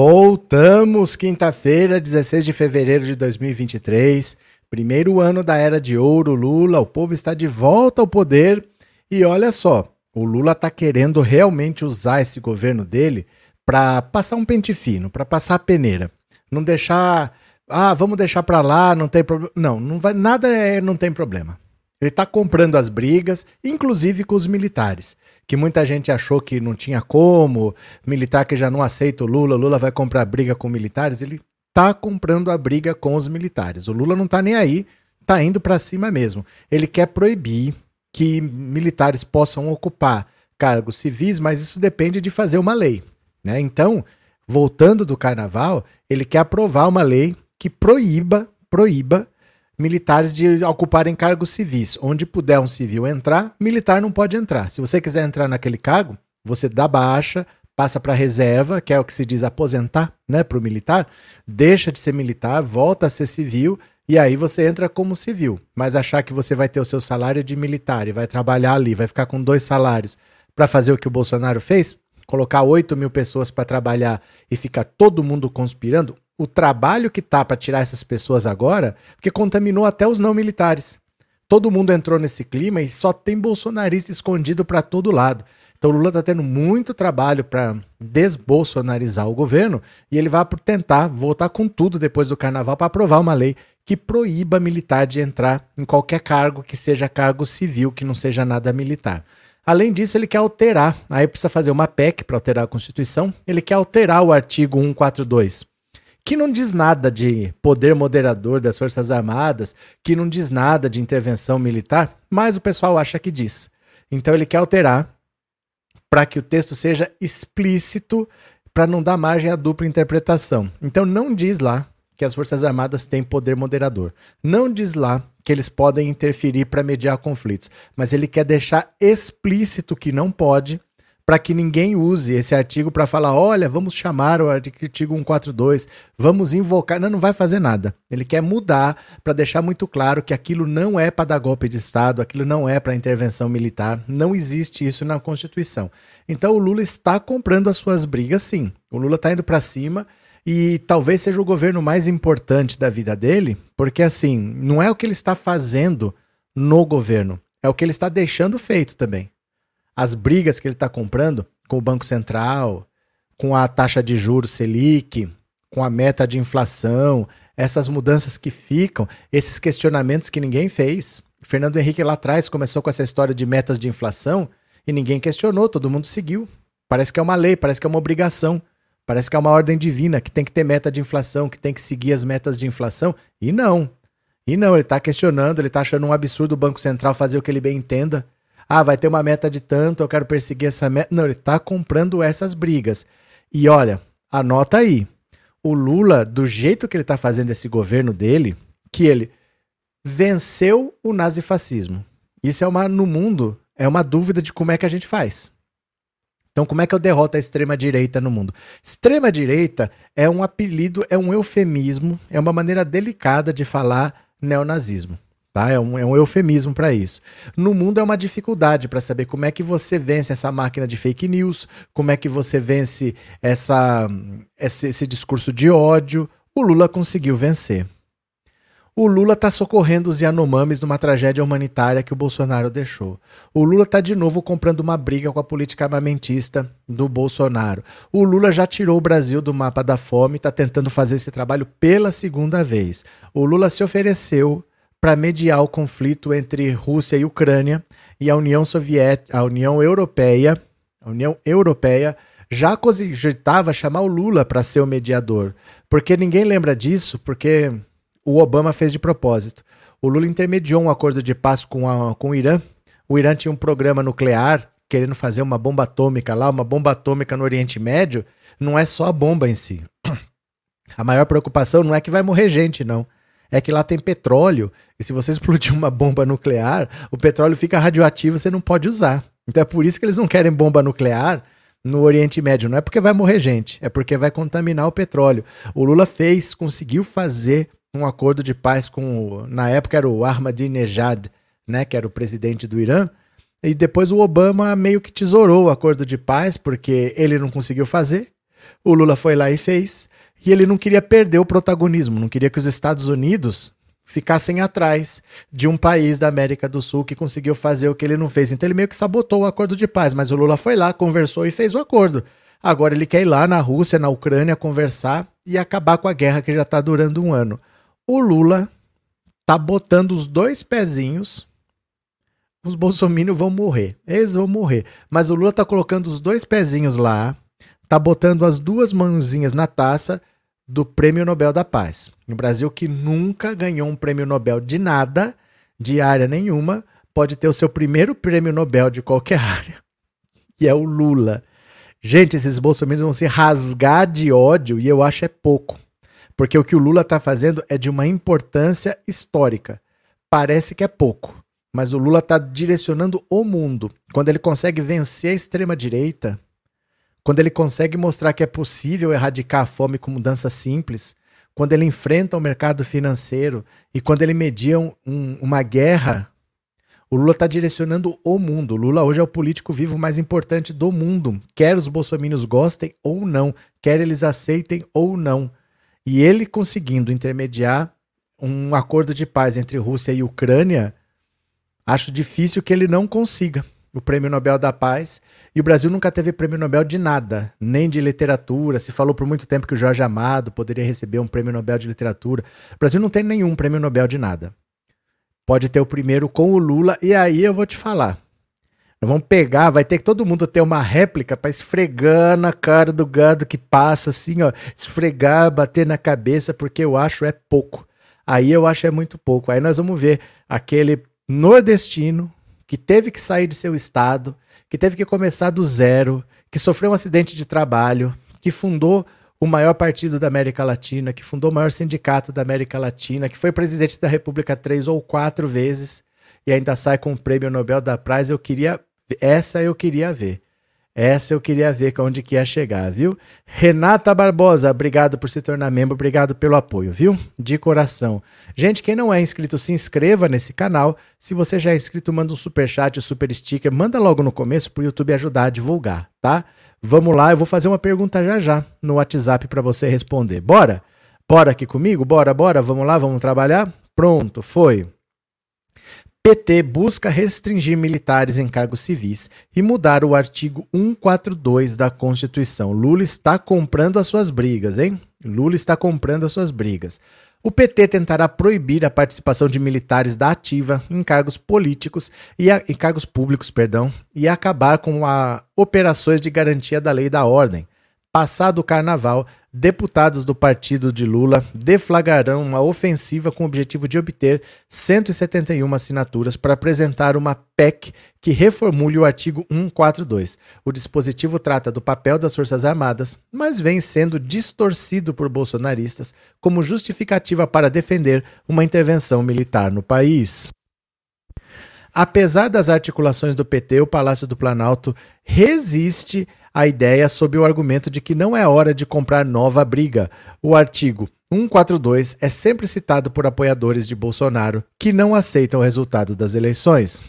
Voltamos quinta-feira, 16 de fevereiro de 2023. Primeiro ano da era de ouro, Lula. O povo está de volta ao poder. E olha só, o Lula está querendo realmente usar esse governo dele para passar um pente fino, para passar a peneira. Não deixar. Ah, vamos deixar para lá, não tem problema. Não, não vai, nada é, não tem problema. Ele está comprando as brigas, inclusive com os militares, que muita gente achou que não tinha como, militar que já não aceita o Lula, Lula vai comprar briga com militares, ele está comprando a briga com os militares. O Lula não está nem aí, está indo para cima mesmo. Ele quer proibir que militares possam ocupar cargos civis, mas isso depende de fazer uma lei. Né? Então, voltando do carnaval, ele quer aprovar uma lei que proíba, proíba militares de ocuparem cargos civis. Onde puder um civil entrar, militar não pode entrar. Se você quiser entrar naquele cargo, você dá baixa, passa para reserva, que é o que se diz aposentar, né, para o militar, deixa de ser militar, volta a ser civil e aí você entra como civil. Mas achar que você vai ter o seu salário de militar e vai trabalhar ali, vai ficar com dois salários para fazer o que o Bolsonaro fez, colocar 8 mil pessoas para trabalhar e ficar todo mundo conspirando, o trabalho que tá para tirar essas pessoas agora, porque contaminou até os não militares. Todo mundo entrou nesse clima e só tem bolsonarista escondido para todo lado. Então o Lula está tendo muito trabalho para desbolsonarizar o governo e ele vai tentar voltar com tudo depois do carnaval para aprovar uma lei que proíba militar de entrar em qualquer cargo que seja cargo civil, que não seja nada militar. Além disso, ele quer alterar, aí precisa fazer uma PEC para alterar a Constituição, ele quer alterar o artigo 142 que não diz nada de poder moderador das Forças Armadas, que não diz nada de intervenção militar, mas o pessoal acha que diz. Então ele quer alterar para que o texto seja explícito, para não dar margem à dupla interpretação. Então não diz lá que as Forças Armadas têm poder moderador. Não diz lá que eles podem interferir para mediar conflitos, mas ele quer deixar explícito que não pode para que ninguém use esse artigo para falar, olha, vamos chamar o artigo 142, vamos invocar. Não, não vai fazer nada. Ele quer mudar para deixar muito claro que aquilo não é para dar golpe de Estado, aquilo não é para intervenção militar, não existe isso na Constituição. Então o Lula está comprando as suas brigas, sim. O Lula está indo para cima e talvez seja o governo mais importante da vida dele, porque assim, não é o que ele está fazendo no governo, é o que ele está deixando feito também as brigas que ele está comprando com o Banco Central, com a taxa de juros Selic, com a meta de inflação, essas mudanças que ficam, esses questionamentos que ninguém fez. Fernando Henrique lá atrás começou com essa história de metas de inflação e ninguém questionou, todo mundo seguiu. Parece que é uma lei, parece que é uma obrigação, parece que é uma ordem divina que tem que ter meta de inflação, que tem que seguir as metas de inflação. E não. E não, ele está questionando, ele está achando um absurdo o Banco Central fazer o que ele bem entenda. Ah, vai ter uma meta de tanto, eu quero perseguir essa meta. Não, ele está comprando essas brigas. E olha, anota aí. O Lula, do jeito que ele está fazendo esse governo dele, que ele venceu o nazifascismo. Isso é uma no mundo, é uma dúvida de como é que a gente faz. Então, como é que eu derroto a extrema direita no mundo? Extrema direita é um apelido, é um eufemismo, é uma maneira delicada de falar neonazismo. Tá? É, um, é um eufemismo para isso. No mundo é uma dificuldade para saber como é que você vence essa máquina de fake news, como é que você vence essa, esse, esse discurso de ódio. O Lula conseguiu vencer. O Lula está socorrendo os Yanomamis numa tragédia humanitária que o Bolsonaro deixou. O Lula está de novo comprando uma briga com a política armamentista do Bolsonaro. O Lula já tirou o Brasil do mapa da fome e está tentando fazer esse trabalho pela segunda vez. O Lula se ofereceu para mediar o conflito entre Rússia e Ucrânia e a União Soviética, a União Europeia, a União Europeia já cogitava chamar o Lula para ser o mediador, porque ninguém lembra disso, porque o Obama fez de propósito. O Lula intermediou um acordo de paz com, a, com o Irã. O Irã tinha um programa nuclear querendo fazer uma bomba atômica lá, uma bomba atômica no Oriente Médio. Não é só a bomba em si. A maior preocupação não é que vai morrer gente, não é que lá tem petróleo, e se você explodir uma bomba nuclear, o petróleo fica radioativo, você não pode usar. Então é por isso que eles não querem bomba nuclear no Oriente Médio. Não é porque vai morrer gente, é porque vai contaminar o petróleo. O Lula fez, conseguiu fazer um acordo de paz com, na época era o Ahmadinejad, né, que era o presidente do Irã, e depois o Obama meio que tesourou o acordo de paz, porque ele não conseguiu fazer, O Lula foi lá e fez. E ele não queria perder o protagonismo, não queria que os Estados Unidos ficassem atrás de um país da América do Sul que conseguiu fazer o que ele não fez. Então ele meio que sabotou o acordo de paz, mas o Lula foi lá, conversou e fez o acordo. Agora ele quer ir lá na Rússia, na Ucrânia, conversar e acabar com a guerra que já está durando um ano. O Lula tá botando os dois pezinhos. Os bolsominions vão morrer. Eles vão morrer. Mas o Lula tá colocando os dois pezinhos lá, tá botando as duas mãozinhas na taça do Prêmio Nobel da Paz. O Brasil, que nunca ganhou um prêmio Nobel de nada, de área nenhuma, pode ter o seu primeiro prêmio Nobel de qualquer área. E é o Lula. Gente, esses bolsominions vão se rasgar de ódio e eu acho é pouco. Porque o que o Lula está fazendo é de uma importância histórica. Parece que é pouco, mas o Lula está direcionando o mundo. Quando ele consegue vencer a extrema-direita, quando ele consegue mostrar que é possível erradicar a fome com mudança simples, quando ele enfrenta o mercado financeiro e quando ele media um, um, uma guerra, o Lula está direcionando o mundo. O Lula hoje é o político vivo mais importante do mundo, quer os bolsominions gostem ou não, quer eles aceitem ou não. E ele conseguindo intermediar um acordo de paz entre Rússia e Ucrânia, acho difícil que ele não consiga o Prêmio Nobel da Paz. E o Brasil nunca teve prêmio Nobel de nada, nem de literatura. Se falou por muito tempo que o Jorge Amado poderia receber um prêmio Nobel de literatura. O Brasil não tem nenhum prêmio Nobel de nada. Pode ter o primeiro com o Lula, e aí eu vou te falar. Vamos pegar, vai ter que todo mundo ter uma réplica para esfregar na cara do gado que passa, assim, ó. Esfregar, bater na cabeça, porque eu acho é pouco. Aí eu acho é muito pouco. Aí nós vamos ver aquele nordestino que teve que sair de seu estado, que teve que começar do zero, que sofreu um acidente de trabalho, que fundou o maior partido da América Latina, que fundou o maior sindicato da América Latina, que foi presidente da República três ou quatro vezes e ainda sai com o prêmio Nobel da Paz. Eu queria, essa eu queria ver. Essa eu queria ver onde que ia chegar, viu? Renata Barbosa, obrigado por se tornar membro, obrigado pelo apoio, viu? De coração. Gente, quem não é inscrito, se inscreva nesse canal. Se você já é inscrito, manda um super chat, um super sticker, manda logo no começo pro YouTube ajudar a divulgar, tá? Vamos lá, eu vou fazer uma pergunta já já no WhatsApp para você responder. Bora? Bora aqui comigo? Bora, bora, vamos lá, vamos trabalhar? Pronto, foi. PT busca restringir militares em cargos civis e mudar o artigo 142 da Constituição. Lula está comprando as suas brigas, hein? Lula está comprando as suas brigas. O PT tentará proibir a participação de militares da ativa em cargos políticos e a, em cargos públicos, perdão, e acabar com a operações de garantia da lei e da ordem. Passado o carnaval, deputados do partido de Lula deflagrarão uma ofensiva com o objetivo de obter 171 assinaturas para apresentar uma PEC que reformule o artigo 142. O dispositivo trata do papel das Forças Armadas, mas vem sendo distorcido por bolsonaristas como justificativa para defender uma intervenção militar no país. Apesar das articulações do PT, o Palácio do Planalto resiste a ideia sob o argumento de que não é hora de comprar nova briga. O artigo 142 é sempre citado por apoiadores de Bolsonaro que não aceitam o resultado das eleições.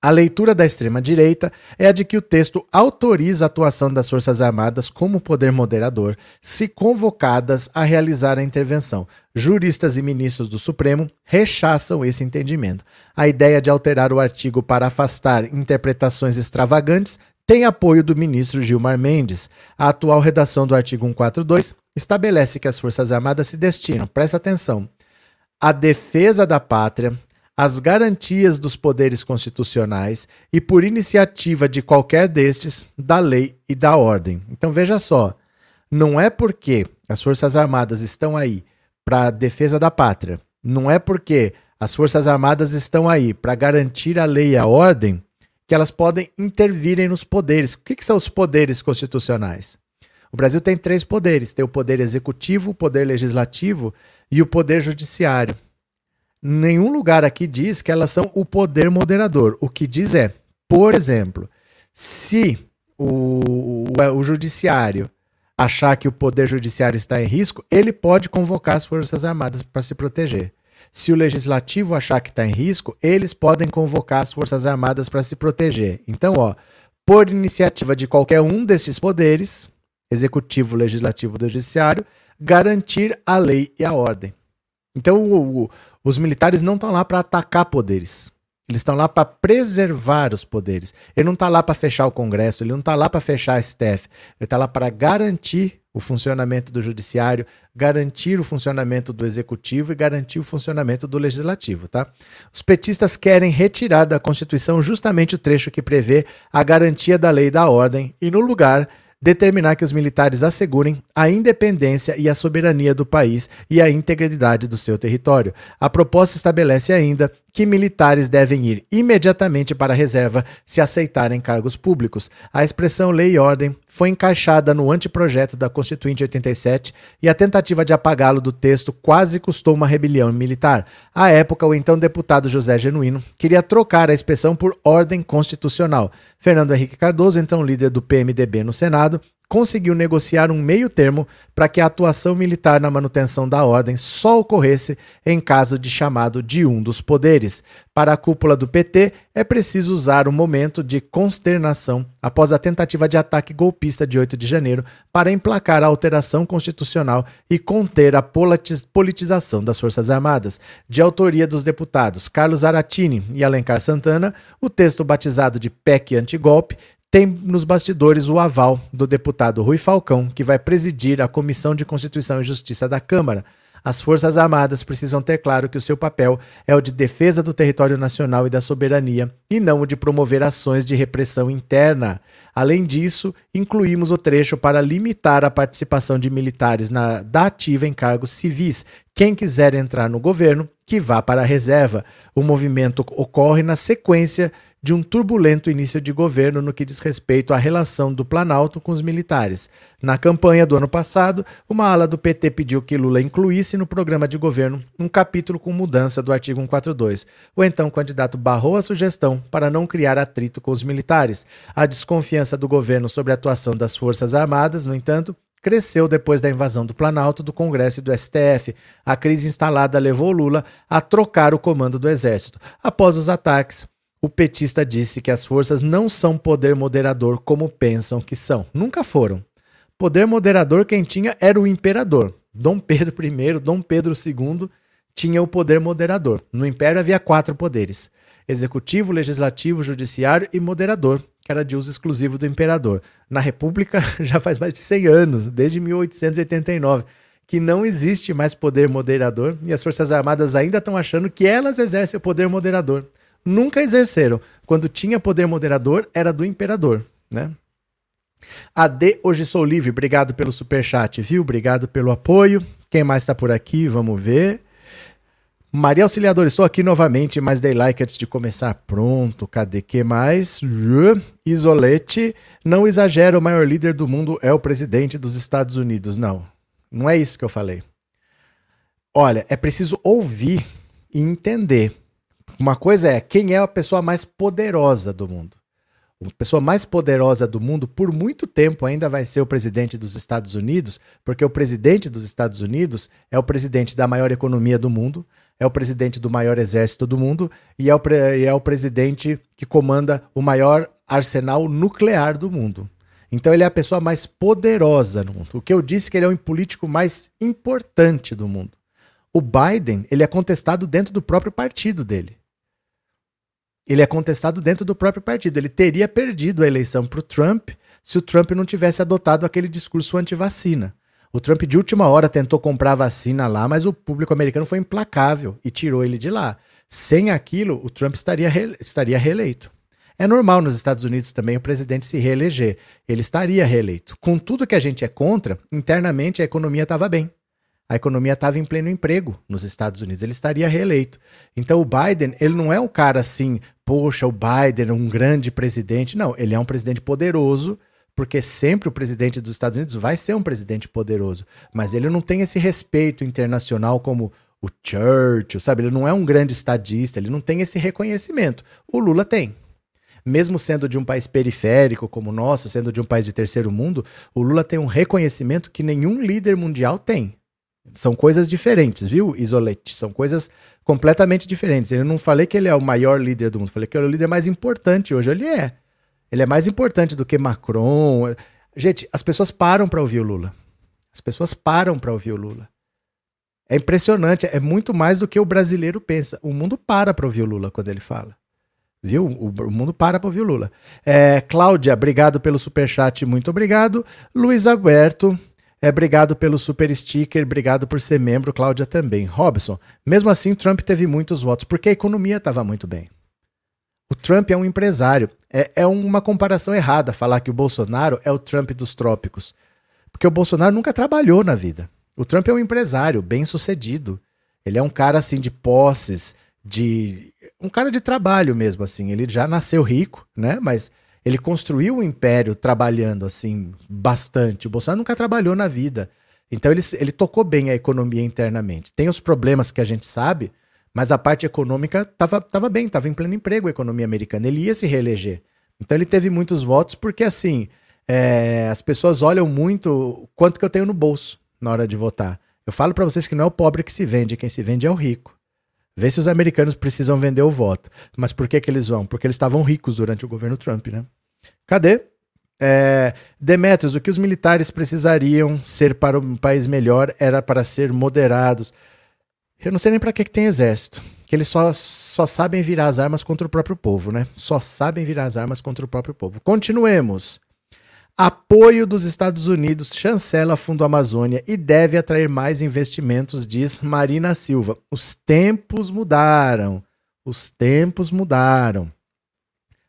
A leitura da extrema-direita é a de que o texto autoriza a atuação das Forças Armadas como poder moderador, se convocadas a realizar a intervenção. Juristas e ministros do Supremo rechaçam esse entendimento. A ideia de alterar o artigo para afastar interpretações extravagantes tem apoio do ministro Gilmar Mendes. A atual redação do artigo 142 estabelece que as Forças Armadas se destinam, presta atenção, à defesa da pátria, às garantias dos poderes constitucionais e, por iniciativa de qualquer destes, da lei e da ordem. Então veja só, não é porque as Forças Armadas estão aí para a defesa da pátria, não é porque as Forças Armadas estão aí para garantir a lei e a ordem que elas podem intervirem nos poderes. O que, que são os poderes constitucionais? O Brasil tem três poderes: tem o poder executivo, o poder legislativo e o poder judiciário. Nenhum lugar aqui diz que elas são o poder moderador. O que diz é, por exemplo, se o, o, o judiciário achar que o poder judiciário está em risco, ele pode convocar as Forças Armadas para se proteger. Se o legislativo achar que está em risco, eles podem convocar as Forças Armadas para se proteger. Então, ó, por iniciativa de qualquer um desses poderes, executivo, legislativo e judiciário, garantir a lei e a ordem. Então, o, o, os militares não estão lá para atacar poderes. Eles estão lá para preservar os poderes. Ele não está lá para fechar o Congresso, ele não está lá para fechar a STF. Ele está lá para garantir o funcionamento do Judiciário, garantir o funcionamento do Executivo e garantir o funcionamento do Legislativo. Tá? Os petistas querem retirar da Constituição justamente o trecho que prevê a garantia da lei e da ordem e, no lugar, determinar que os militares assegurem a independência e a soberania do país e a integridade do seu território. A proposta estabelece ainda que militares devem ir imediatamente para a reserva se aceitarem cargos públicos. A expressão lei e ordem foi encaixada no anteprojeto da Constituinte 87 e a tentativa de apagá-lo do texto quase custou uma rebelião militar. À época, o então deputado José Genuíno queria trocar a expressão por ordem constitucional. Fernando Henrique Cardoso, então líder do PMDB no Senado, conseguiu negociar um meio termo para que a atuação militar na manutenção da ordem só ocorresse em caso de chamado de um dos poderes. Para a cúpula do PT, é preciso usar o momento de consternação após a tentativa de ataque golpista de 8 de janeiro para emplacar a alteração constitucional e conter a politização das Forças Armadas. De autoria dos deputados Carlos Aratini e Alencar Santana, o texto batizado de PEC antigolpe tem nos bastidores o aval do deputado Rui Falcão, que vai presidir a Comissão de Constituição e Justiça da Câmara. As Forças Armadas precisam ter claro que o seu papel é o de defesa do território nacional e da soberania, e não o de promover ações de repressão interna. Além disso, incluímos o trecho para limitar a participação de militares na, da ativa em cargos civis. Quem quiser entrar no governo, que vá para a reserva. O movimento ocorre na sequência de um turbulento início de governo no que diz respeito à relação do Planalto com os militares. Na campanha do ano passado, uma ala do PT pediu que Lula incluísse no programa de governo um capítulo com mudança do artigo 142. O então candidato barrou a sugestão para não criar atrito com os militares. A desconfiança do governo sobre a atuação das Forças Armadas, no entanto, cresceu depois da invasão do Planalto, do Congresso e do STF. A crise instalada levou Lula a trocar o comando do Exército. Após os ataques, o petista disse que as forças não são poder moderador como pensam que são. Nunca foram. Poder moderador quem tinha era o imperador. Dom Pedro I, Dom Pedro II tinha o poder moderador. No império havia quatro poderes: executivo, legislativo, judiciário e moderador, que era de uso exclusivo do imperador. Na República já faz mais de 100 anos, desde 1889, que não existe mais poder moderador e as Forças Armadas ainda estão achando que elas exercem o poder moderador nunca exerceram. Quando tinha poder moderador, era do imperador, né? AD, hoje sou livre. Obrigado pelo super chat, viu? Obrigado pelo apoio. Quem mais está por aqui? Vamos ver. Maria Auxiliador, estou aqui novamente, mas dei like antes de começar. Pronto, cadê que mais? Isolete, não exagera, o maior líder do mundo é o presidente dos Estados Unidos. Não, não é isso que eu falei. Olha, é preciso ouvir e entender. Uma coisa é quem é a pessoa mais poderosa do mundo. A pessoa mais poderosa do mundo, por muito tempo, ainda vai ser o presidente dos Estados Unidos, porque o presidente dos Estados Unidos é o presidente da maior economia do mundo, é o presidente do maior exército do mundo e é o, e é o presidente que comanda o maior arsenal nuclear do mundo. Então ele é a pessoa mais poderosa no mundo. O que eu disse é que ele é o político mais importante do mundo. O Biden, ele é contestado dentro do próprio partido dele. Ele é contestado dentro do próprio partido. Ele teria perdido a eleição para o Trump se o Trump não tivesse adotado aquele discurso anti-vacina. O Trump, de última hora, tentou comprar vacina lá, mas o público americano foi implacável e tirou ele de lá. Sem aquilo, o Trump estaria, re... estaria reeleito. É normal nos Estados Unidos também o presidente se reeleger. Ele estaria reeleito. Com tudo que a gente é contra, internamente a economia estava bem a economia estava em pleno emprego nos Estados Unidos, ele estaria reeleito. Então o Biden, ele não é um cara assim, poxa, o Biden é um grande presidente. Não, ele é um presidente poderoso, porque sempre o presidente dos Estados Unidos vai ser um presidente poderoso, mas ele não tem esse respeito internacional como o Churchill, sabe? Ele não é um grande estadista, ele não tem esse reconhecimento. O Lula tem. Mesmo sendo de um país periférico como o nosso, sendo de um país de terceiro mundo, o Lula tem um reconhecimento que nenhum líder mundial tem. São coisas diferentes, viu, Isolete? São coisas completamente diferentes. Eu não falei que ele é o maior líder do mundo, falei que ele é o líder mais importante hoje. Ele é. Ele é mais importante do que Macron. Gente, as pessoas param para ouvir o Lula. As pessoas param para ouvir o Lula. É impressionante, é muito mais do que o brasileiro pensa. O mundo para para ouvir o Lula quando ele fala. Viu? O, mundo para para ouvir o Lula. É, Cláudia, obrigado pelo superchat, muito obrigado. Luiz Alberto, é, obrigado pelo super sticker, obrigado por ser membro, Cláudia também. Robson, mesmo assim, Trump teve muitos votos, porque a economia estava muito bem. O Trump é um empresário. É, é uma comparação errada falar que o Bolsonaro é o Trump dos trópicos. Porque o Bolsonaro nunca trabalhou na vida. O Trump é um empresário bem sucedido. Ele é um cara assim de posses, de um cara de trabalho mesmo assim. Ele já nasceu rico, né? Mas ele construiu um império trabalhando assim bastante. O Bolsonaro nunca trabalhou na vida. Então ele, ele tocou bem a economia internamente. Tem os problemas que a gente sabe, mas a parte econômica estava tava bem, estava em pleno emprego a economia americana. Ele ia se reeleger. Então ele teve muitos votos porque, assim, é, as pessoas olham muito quanto que eu tenho no bolso na hora de votar. Eu falo para vocês que não é o pobre que se vende, quem se vende é o rico. Vê se os americanos precisam vender o voto. Mas por que, que eles vão? Porque eles estavam ricos durante o governo Trump, né? Cadê? É, Demetrios, o que os militares precisariam ser para um país melhor era para ser moderados. Eu não sei nem para que, que tem exército. Que eles só, só sabem virar as armas contra o próprio povo, né? Só sabem virar as armas contra o próprio povo. Continuemos. Apoio dos Estados Unidos chancela Fundo Amazônia e deve atrair mais investimentos, diz Marina Silva. Os tempos mudaram. Os tempos mudaram.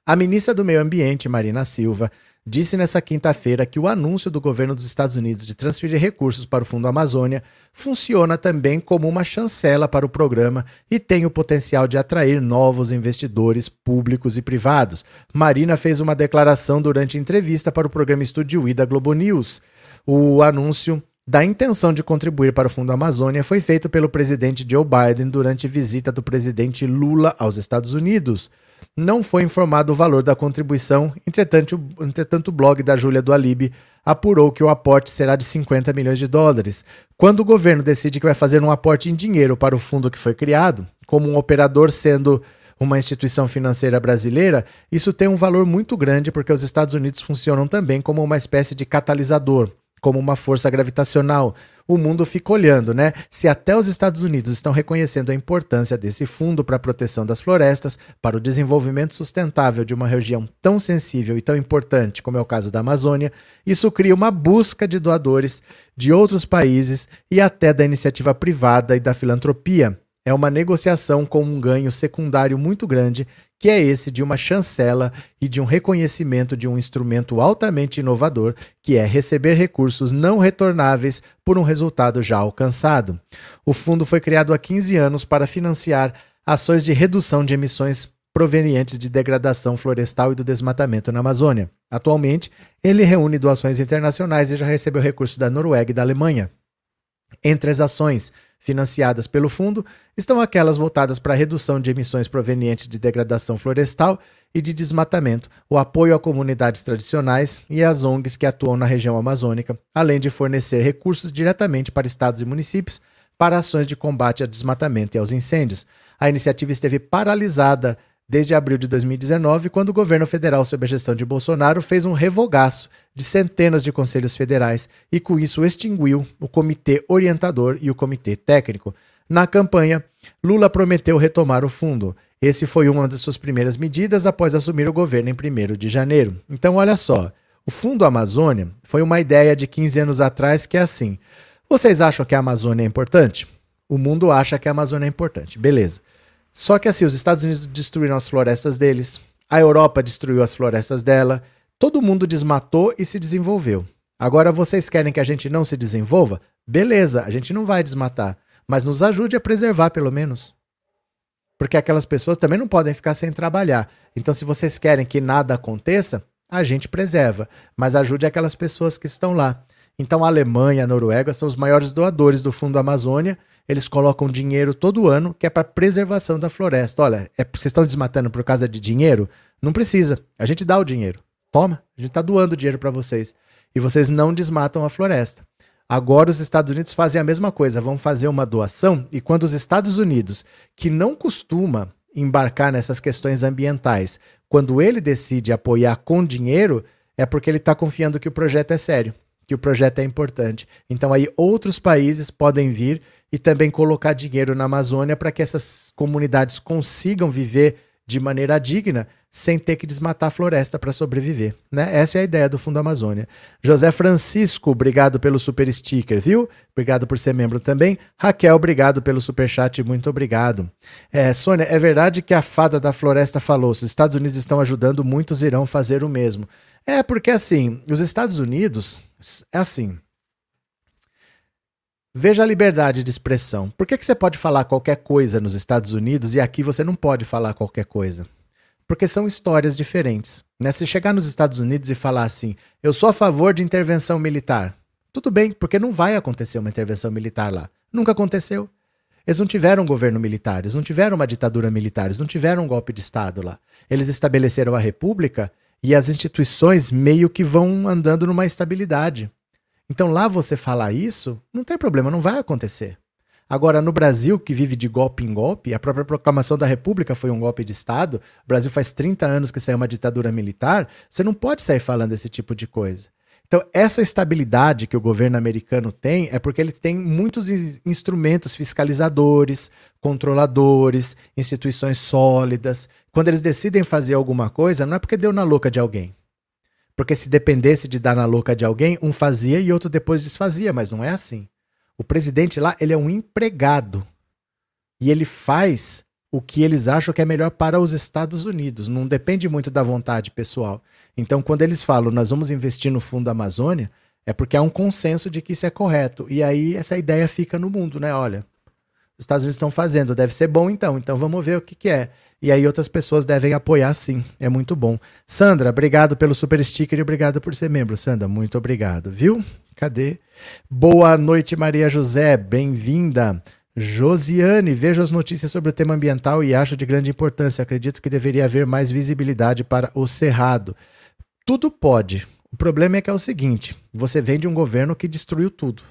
A ministra do Meio Ambiente, Marina Silva, disse nessa quinta-feira que o anúncio do governo dos Estados Unidos de transferir recursos para o Fundo Amazônia funciona também como uma chancela para o programa e tem o potencial de atrair novos investidores públicos e privados. Marina fez uma declaração durante entrevista para o programa Estúdio I da Globo News. O anúncio da intenção de contribuir para o Fundo Amazônia foi feito pelo presidente Joe Biden durante visita do presidente Lula aos Estados Unidos não foi informado o valor da contribuição, entretanto, entretanto o blog da Júlia do Alibi apurou que o aporte será de 50 milhões de dólares. Quando o governo decide que vai fazer um aporte em dinheiro para o fundo que foi criado, como um operador sendo uma instituição financeira brasileira, isso tem um valor muito grande porque os Estados Unidos funcionam também como uma espécie de catalisador como uma força gravitacional. O mundo fica olhando, né? Se até os Estados Unidos estão reconhecendo a importância desse fundo para a proteção das florestas, para o desenvolvimento sustentável de uma região tão sensível e tão importante como é o caso da Amazônia, isso cria uma busca de doadores de outros países e até da iniciativa privada e da filantropia é uma negociação com um ganho secundário muito grande, que é esse de uma chancela e de um reconhecimento de um instrumento altamente inovador, que é receber recursos não retornáveis por um resultado já alcançado. O fundo foi criado há 15 anos para financiar ações de redução de emissões provenientes de degradação florestal e do desmatamento na Amazônia. Atualmente, ele reúne doações internacionais e já recebeu recursos da Noruega e da Alemanha. Entre as ações financiadas pelo fundo estão aquelas voltadas para a redução de emissões provenientes de degradação florestal e de desmatamento, o apoio a comunidades tradicionais e às ONGs que atuam na região amazônica, além de fornecer recursos diretamente para estados e municípios para ações de combate ao desmatamento e aos incêndios. A iniciativa esteve paralisada desde abril de 2019, quando o governo federal, sob a gestão de Bolsonaro, fez um revogaço de centenas de conselhos federais e, com isso, extinguiu o comitê orientador e o comitê técnico. Na campanha, Lula prometeu retomar o fundo. Esse foi uma das suas primeiras medidas após assumir o governo em 1 de janeiro. Então, olha só. O Fundo Amazônia foi uma ideia de 15 anos atrás que é assim. Vocês acham que a Amazônia é importante? O mundo acha que a Amazônia é importante. Beleza. Só que assim, os Estados Unidos destruíram as florestas deles, a Europa destruiu as florestas dela, todo mundo desmatou e se desenvolveu. Agora vocês querem que a gente não se desenvolva? Beleza, a gente não vai desmatar, mas nos ajude a preservar pelo menos. Porque aquelas pessoas também não podem ficar sem trabalhar. Então, se vocês querem que nada aconteça, a gente preserva, mas ajude aquelas pessoas que estão lá. Então, a Alemanha e a Noruega são os maiores doadores do Fundo Amazônia eles colocam dinheiro todo ano que é para preservação da floresta. Olha, é, vocês estão desmatando por causa de dinheiro? Não precisa. A gente dá o dinheiro. Toma, a gente está doando dinheiro para vocês. E vocês não desmatam a floresta. Agora os Estados Unidos fazem a mesma coisa, vão fazer uma doação e quando os Estados Unidos, que não costuma embarcar nessas questões ambientais, quando ele decide apoiar com dinheiro, é porque ele está confiando que o projeto é sério, que o projeto é importante. Então aí outros países podem vir e também colocar dinheiro na Amazônia para que essas comunidades consigam viver de maneira digna sem ter que desmatar a floresta para sobreviver. Né? Essa é a ideia do Fundo Amazônia. José Francisco, obrigado pelo super sticker, viu? Obrigado por ser membro também. Raquel, obrigado pelo super chat, muito obrigado. É, Sônia, é verdade que a fada da floresta falou: se os Estados Unidos estão ajudando, muitos irão fazer o mesmo. É porque assim, os Estados Unidos é assim. Veja a liberdade de expressão. Por que, que você pode falar qualquer coisa nos Estados Unidos e aqui você não pode falar qualquer coisa? Porque são histórias diferentes. Né? Se chegar nos Estados Unidos e falar assim, eu sou a favor de intervenção militar, tudo bem, porque não vai acontecer uma intervenção militar lá. Nunca aconteceu. Eles não tiveram um governo militar, eles não tiveram uma ditadura militar, eles não tiveram um golpe de Estado lá. Eles estabeleceram a república e as instituições meio que vão andando numa estabilidade. Então lá você falar isso, não tem problema, não vai acontecer. Agora, no Brasil, que vive de golpe em golpe, a própria proclamação da República foi um golpe de Estado, o Brasil faz 30 anos que saiu uma ditadura militar, você não pode sair falando esse tipo de coisa. Então, essa estabilidade que o governo americano tem é porque ele tem muitos instrumentos fiscalizadores, controladores, instituições sólidas. Quando eles decidem fazer alguma coisa, não é porque deu na louca de alguém. Porque se dependesse de dar na louca de alguém, um fazia e outro depois desfazia, mas não é assim. O presidente lá, ele é um empregado. E ele faz o que eles acham que é melhor para os Estados Unidos. Não depende muito da vontade pessoal. Então, quando eles falam, nós vamos investir no Fundo Amazônia, é porque há um consenso de que isso é correto. E aí essa ideia fica no mundo, né? Olha, os Estados Unidos estão fazendo, deve ser bom então, então vamos ver o que, que é. E aí outras pessoas devem apoiar sim. É muito bom. Sandra, obrigado pelo super sticker e obrigado por ser membro. Sandra, muito obrigado, viu? Cadê? Boa noite, Maria José. Bem-vinda. Josiane, vejo as notícias sobre o tema ambiental e acho de grande importância. Acredito que deveria haver mais visibilidade para o Cerrado. Tudo pode. O problema é que é o seguinte: você vem de um governo que destruiu tudo.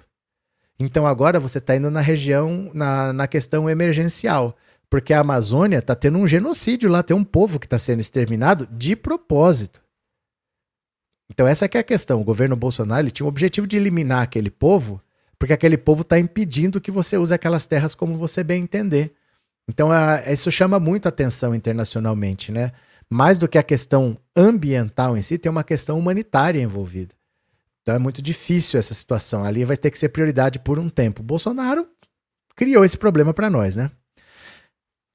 Então agora você está indo na região, na, na questão emergencial. Porque a Amazônia está tendo um genocídio lá, tem um povo que está sendo exterminado de propósito. Então essa é, a questão. O governo Bolsonaro tinha o objetivo de eliminar aquele povo, porque aquele povo está impedindo que você use aquelas terras como você bem entender. Então a, isso chama muito atenção internacionalmente, né? Mais do que a questão ambiental em si, tem uma questão humanitária envolvida. Então é muito difícil essa situação. Ali vai ter que ser prioridade por um tempo. Bolsonaro criou esse problema para nós, né?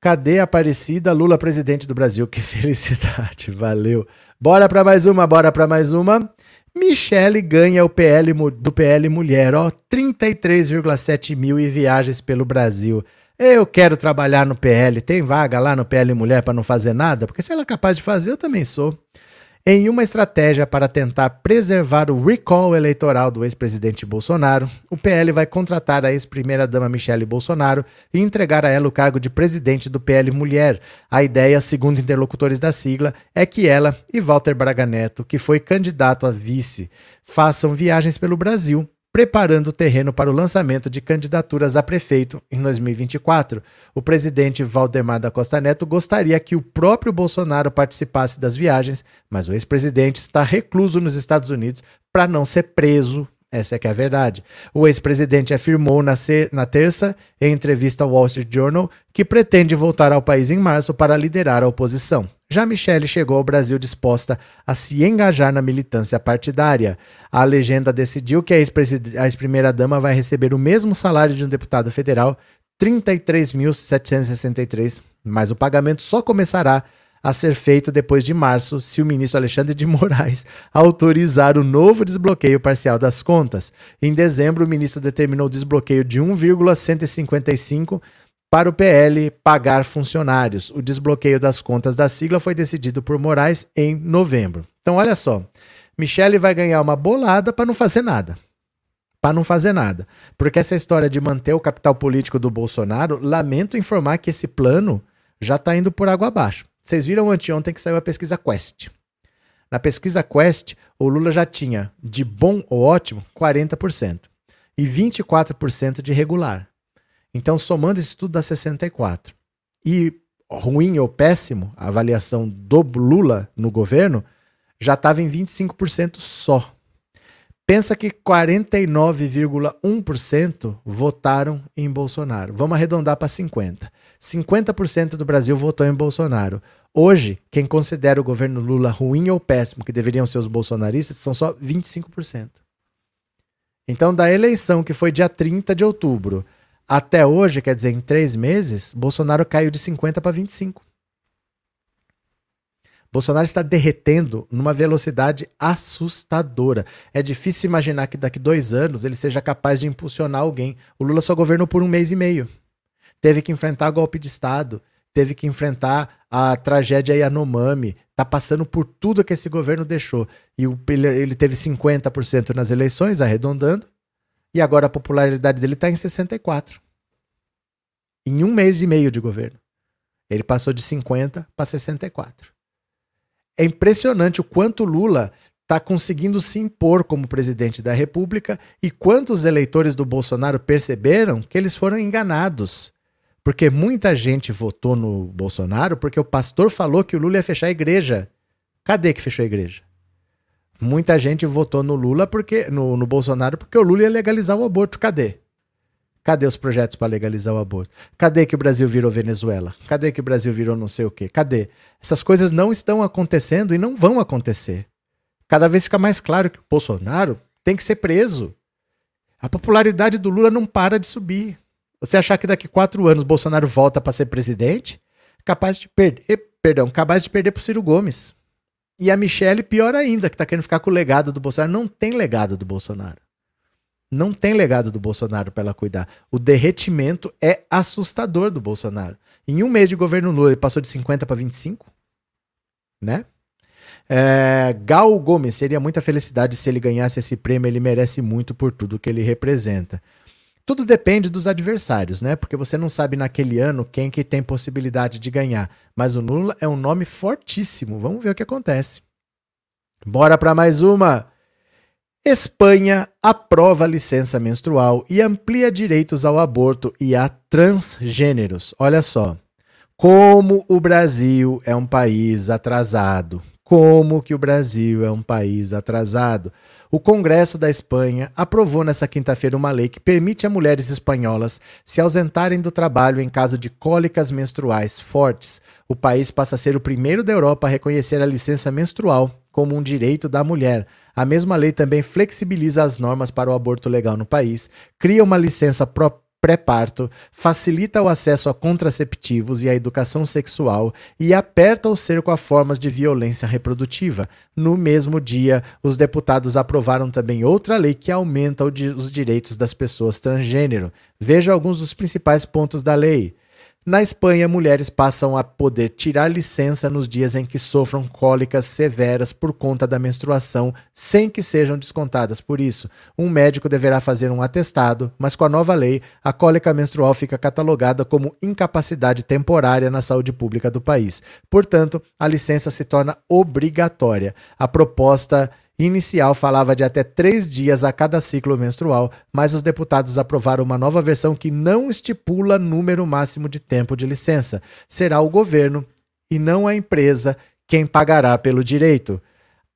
Cadê a Aparecida? Lula presidente do Brasil. Que felicidade. Valeu. Bora para mais uma, bora para mais uma. Michele ganha o PL do PL Mulher, ó, 33,7 mil e viagens pelo Brasil. Eu quero trabalhar no PL. Tem vaga lá no PL Mulher para não fazer nada? Porque se ela é capaz de fazer, eu também sou. Em uma estratégia para tentar preservar o recall eleitoral do ex-presidente Bolsonaro, o PL vai contratar a ex-primeira-dama Michele Bolsonaro e entregar a ela o cargo de presidente do PL Mulher. A ideia, segundo interlocutores da sigla, é que ela e Walter Braga Neto, que foi candidato a vice, façam viagens pelo Brasil preparando o terreno para o lançamento de candidaturas a prefeito em 2024. O presidente Valdemar da Costa Neto gostaria que o próprio Bolsonaro participasse das viagens, mas o ex-presidente está recluso nos Estados Unidos para não ser preso. Essa é que é a verdade. O ex-presidente afirmou na, na terça, em entrevista ao Wall Street Journal, que pretende voltar ao país em março para liderar a oposição. Já Michele chegou ao Brasil disposta a se engajar na militância partidária. A legenda decidiu que a ex-primeira-dama vai receber o mesmo salário de um deputado federal, 33.763, mas o pagamento só começará a ser feito depois de março, se o ministro Alexandre de Moraes autorizar o novo desbloqueio parcial das contas. Em dezembro, o ministro determinou o desbloqueio de 1,155 para o PL pagar funcionários. O desbloqueio das contas da sigla foi decidido por Moraes em novembro. Então, olha só. Michele vai ganhar uma bolada para não fazer nada. Para não fazer nada. Porque essa história de manter o capital político do Bolsonaro, lamento informar que esse plano já está indo por água abaixo. Vocês viram anteontem que saiu a pesquisa Quest. Na pesquisa Quest, o Lula já tinha de bom ou ótimo 40% e 24% de regular. Então, somando isso tudo dá 64. E ruim ou péssimo, a avaliação do Lula no governo, já estava em 25% só. Pensa que 49,1% votaram em Bolsonaro. Vamos arredondar para 50%. 50% do Brasil votou em Bolsonaro. Hoje, quem considera o governo Lula ruim ou péssimo, que deveriam ser os bolsonaristas, são só 25%. Então, da eleição que foi dia 30 de outubro até hoje, quer dizer, em três meses, Bolsonaro caiu de 50 para 25. Bolsonaro está derretendo numa velocidade assustadora. É difícil imaginar que daqui dois anos ele seja capaz de impulsionar alguém. O Lula só governou por um mês e meio. Teve que enfrentar golpe de Estado, teve que enfrentar a tragédia Yanomami, tá passando por tudo que esse governo deixou. E ele teve 50% nas eleições, arredondando, e agora a popularidade dele está em 64%. Em um mês e meio de governo. Ele passou de 50% para 64%. É impressionante o quanto Lula está conseguindo se impor como presidente da República e quantos eleitores do Bolsonaro perceberam que eles foram enganados. Porque muita gente votou no Bolsonaro porque o pastor falou que o Lula ia fechar a igreja. Cadê que fechou a igreja? Muita gente votou no Lula porque no, no Bolsonaro porque o Lula ia legalizar o aborto. Cadê? Cadê os projetos para legalizar o aborto? Cadê que o Brasil virou Venezuela? Cadê que o Brasil virou não sei o quê? Cadê? Essas coisas não estão acontecendo e não vão acontecer. Cada vez fica mais claro que o Bolsonaro tem que ser preso. A popularidade do Lula não para de subir. Você achar que daqui quatro anos Bolsonaro volta para ser presidente, capaz de perder, perdão, capaz de perder para Ciro Gomes. E a Michelle, pior ainda, que está querendo ficar com o legado do Bolsonaro. Não tem legado do Bolsonaro. Não tem legado do Bolsonaro para ela cuidar. O derretimento é assustador do Bolsonaro. Em um mês de governo Lula, ele passou de 50 para 25, né? É, Gal Gomes, seria muita felicidade se ele ganhasse esse prêmio, ele merece muito por tudo que ele representa. Tudo depende dos adversários, né? Porque você não sabe naquele ano quem que tem possibilidade de ganhar. Mas o Lula é um nome fortíssimo. Vamos ver o que acontece. Bora para mais uma. Espanha aprova licença menstrual e amplia direitos ao aborto e a transgêneros. Olha só, como o Brasil é um país atrasado. Como que o Brasil é um país atrasado. O Congresso da Espanha aprovou nesta quinta-feira uma lei que permite a mulheres espanholas se ausentarem do trabalho em caso de cólicas menstruais fortes. O país passa a ser o primeiro da Europa a reconhecer a licença menstrual como um direito da mulher. A mesma lei também flexibiliza as normas para o aborto legal no país, cria uma licença pré-parto, facilita o acesso a contraceptivos e a educação sexual e aperta o cerco a formas de violência reprodutiva. No mesmo dia, os deputados aprovaram também outra lei que aumenta os direitos das pessoas transgênero. Veja alguns dos principais pontos da lei. Na Espanha, mulheres passam a poder tirar licença nos dias em que sofram cólicas severas por conta da menstruação, sem que sejam descontadas por isso. Um médico deverá fazer um atestado, mas com a nova lei, a cólica menstrual fica catalogada como incapacidade temporária na saúde pública do país. Portanto, a licença se torna obrigatória. A proposta inicial falava de até três dias a cada ciclo menstrual, mas os deputados aprovaram uma nova versão que não estipula número máximo de tempo de licença. Será o governo e não a empresa quem pagará pelo direito.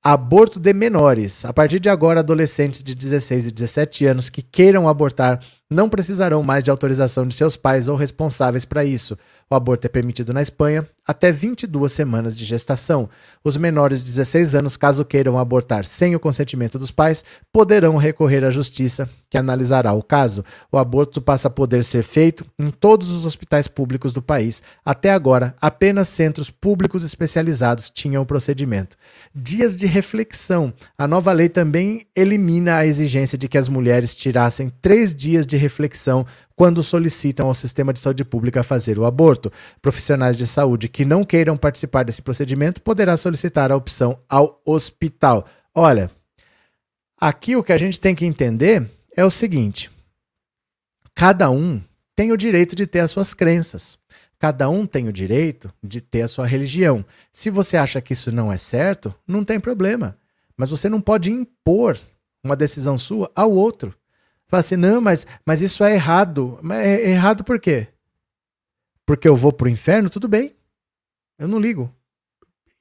Aborto de menores. A partir de agora, adolescentes de 16 e 17 anos que queiram abortar não precisarão mais de autorização de seus pais ou responsáveis para isso. O aborto é permitido na Espanha até 22 semanas de gestação. Os menores de 16 anos, caso queiram abortar sem o consentimento dos pais, poderão recorrer à justiça, que analisará o caso. O aborto passa a poder ser feito em todos os hospitais públicos do país. Até agora, apenas centros públicos especializados tinham o procedimento. Dias de reflexão. A nova lei também elimina a exigência de que as mulheres tirassem três dias de reflexão quando solicitam ao sistema de saúde pública fazer o aborto. Profissionais de saúde que não queiram participar desse procedimento poderá solicitar a opção ao hospital. Olha, aqui o que a gente tem que entender é o seguinte: cada um tem o direito de ter as suas crenças. Cada um tem o direito de ter a sua religião. Se você acha que isso não é certo, não tem problema. Mas você não pode impor uma decisão sua ao outro. Fala assim, não, mas, mas isso é errado. Mas é errado por quê? Porque eu vou pro inferno? Tudo bem. Eu não ligo.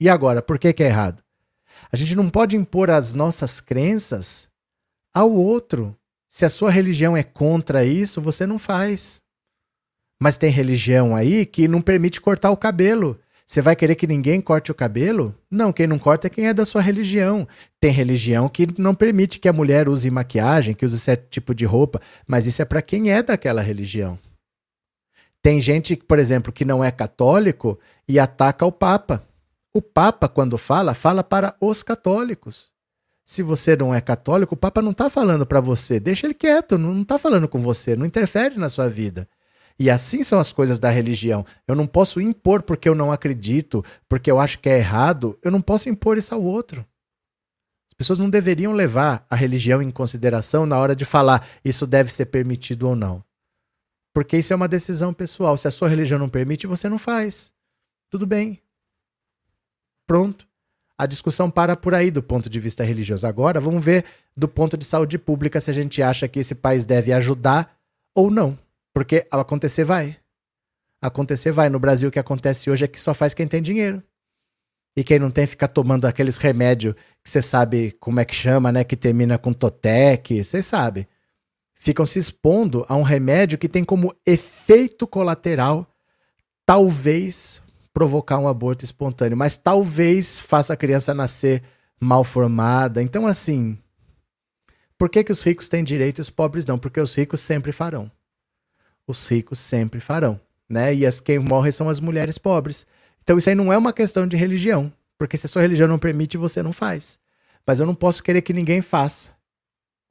E agora, por que, que é errado? A gente não pode impor as nossas crenças ao outro. Se a sua religião é contra isso, você não faz. Mas tem religião aí que não permite cortar o cabelo. Você vai querer que ninguém corte o cabelo? Não, quem não corta é quem é da sua religião. Tem religião que não permite que a mulher use maquiagem, que use certo tipo de roupa, mas isso é para quem é daquela religião. Tem gente, por exemplo, que não é católico e ataca o Papa. O Papa, quando fala, fala para os católicos. Se você não é católico, o Papa não está falando para você. Deixa ele quieto, não está falando com você, não interfere na sua vida. E assim são as coisas da religião. Eu não posso impor porque eu não acredito, porque eu acho que é errado, eu não posso impor isso ao outro. As pessoas não deveriam levar a religião em consideração na hora de falar isso deve ser permitido ou não. Porque isso é uma decisão pessoal. Se a sua religião não permite, você não faz. Tudo bem. Pronto. A discussão para por aí do ponto de vista religioso. Agora, vamos ver do ponto de saúde pública se a gente acha que esse país deve ajudar ou não. Porque acontecer vai. Acontecer vai. No Brasil, o que acontece hoje é que só faz quem tem dinheiro. E quem não tem fica tomando aqueles remédios que você sabe como é que chama, né? Que termina com Totec, você sabe. Ficam se expondo a um remédio que tem como efeito colateral, talvez, provocar um aborto espontâneo, mas talvez faça a criança nascer mal formada. Então, assim, por que, que os ricos têm direito e os pobres não? Porque os ricos sempre farão os ricos sempre farão, né? E as quem morre são as mulheres pobres. Então isso aí não é uma questão de religião, porque se a sua religião não permite, você não faz. Mas eu não posso querer que ninguém faça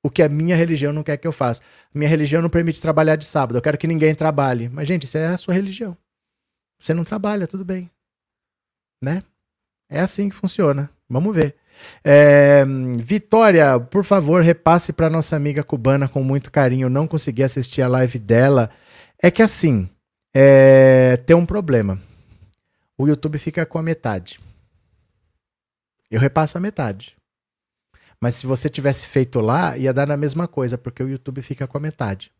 o que a minha religião não quer que eu faça. Minha religião não permite trabalhar de sábado. Eu quero que ninguém trabalhe. Mas gente, isso é a sua religião. Você não trabalha, tudo bem, né? É assim que funciona. Vamos ver. É, Vitória, por favor, repasse para nossa amiga cubana com muito carinho. Eu não consegui assistir a live dela. É que assim, é, tem um problema. O YouTube fica com a metade. Eu repasso a metade. Mas se você tivesse feito lá, ia dar na mesma coisa, porque o YouTube fica com a metade.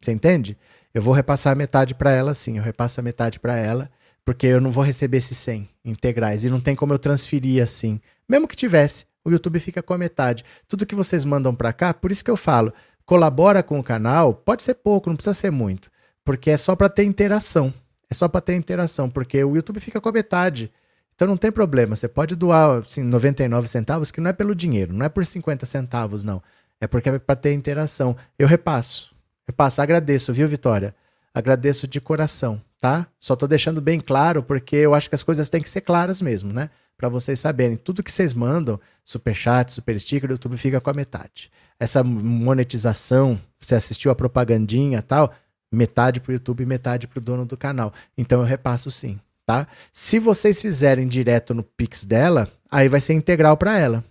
Você entende? Eu vou repassar a metade para ela, sim. Eu repasso a metade para ela, porque eu não vou receber esses 100 integrais. E não tem como eu transferir assim. Mesmo que tivesse, o YouTube fica com a metade. Tudo que vocês mandam para cá, por isso que eu falo, colabora com o canal, pode ser pouco, não precisa ser muito, porque é só para ter interação. É só para ter interação, porque o YouTube fica com a metade. Então não tem problema, você pode doar assim, 99 centavos, que não é pelo dinheiro, não é por 50 centavos, não. É porque é para ter interação. Eu repasso. Repasso, agradeço, viu, Vitória? Agradeço de coração, tá? Só tô deixando bem claro, porque eu acho que as coisas têm que ser claras mesmo, né? para vocês saberem. Tudo que vocês mandam, super chat, super sticker, o YouTube fica com a metade. Essa monetização, você assistiu a propagandinha tal, metade para o YouTube e metade para o dono do canal. Então eu repasso sim, tá? Se vocês fizerem direto no Pix dela, aí vai ser integral para ela,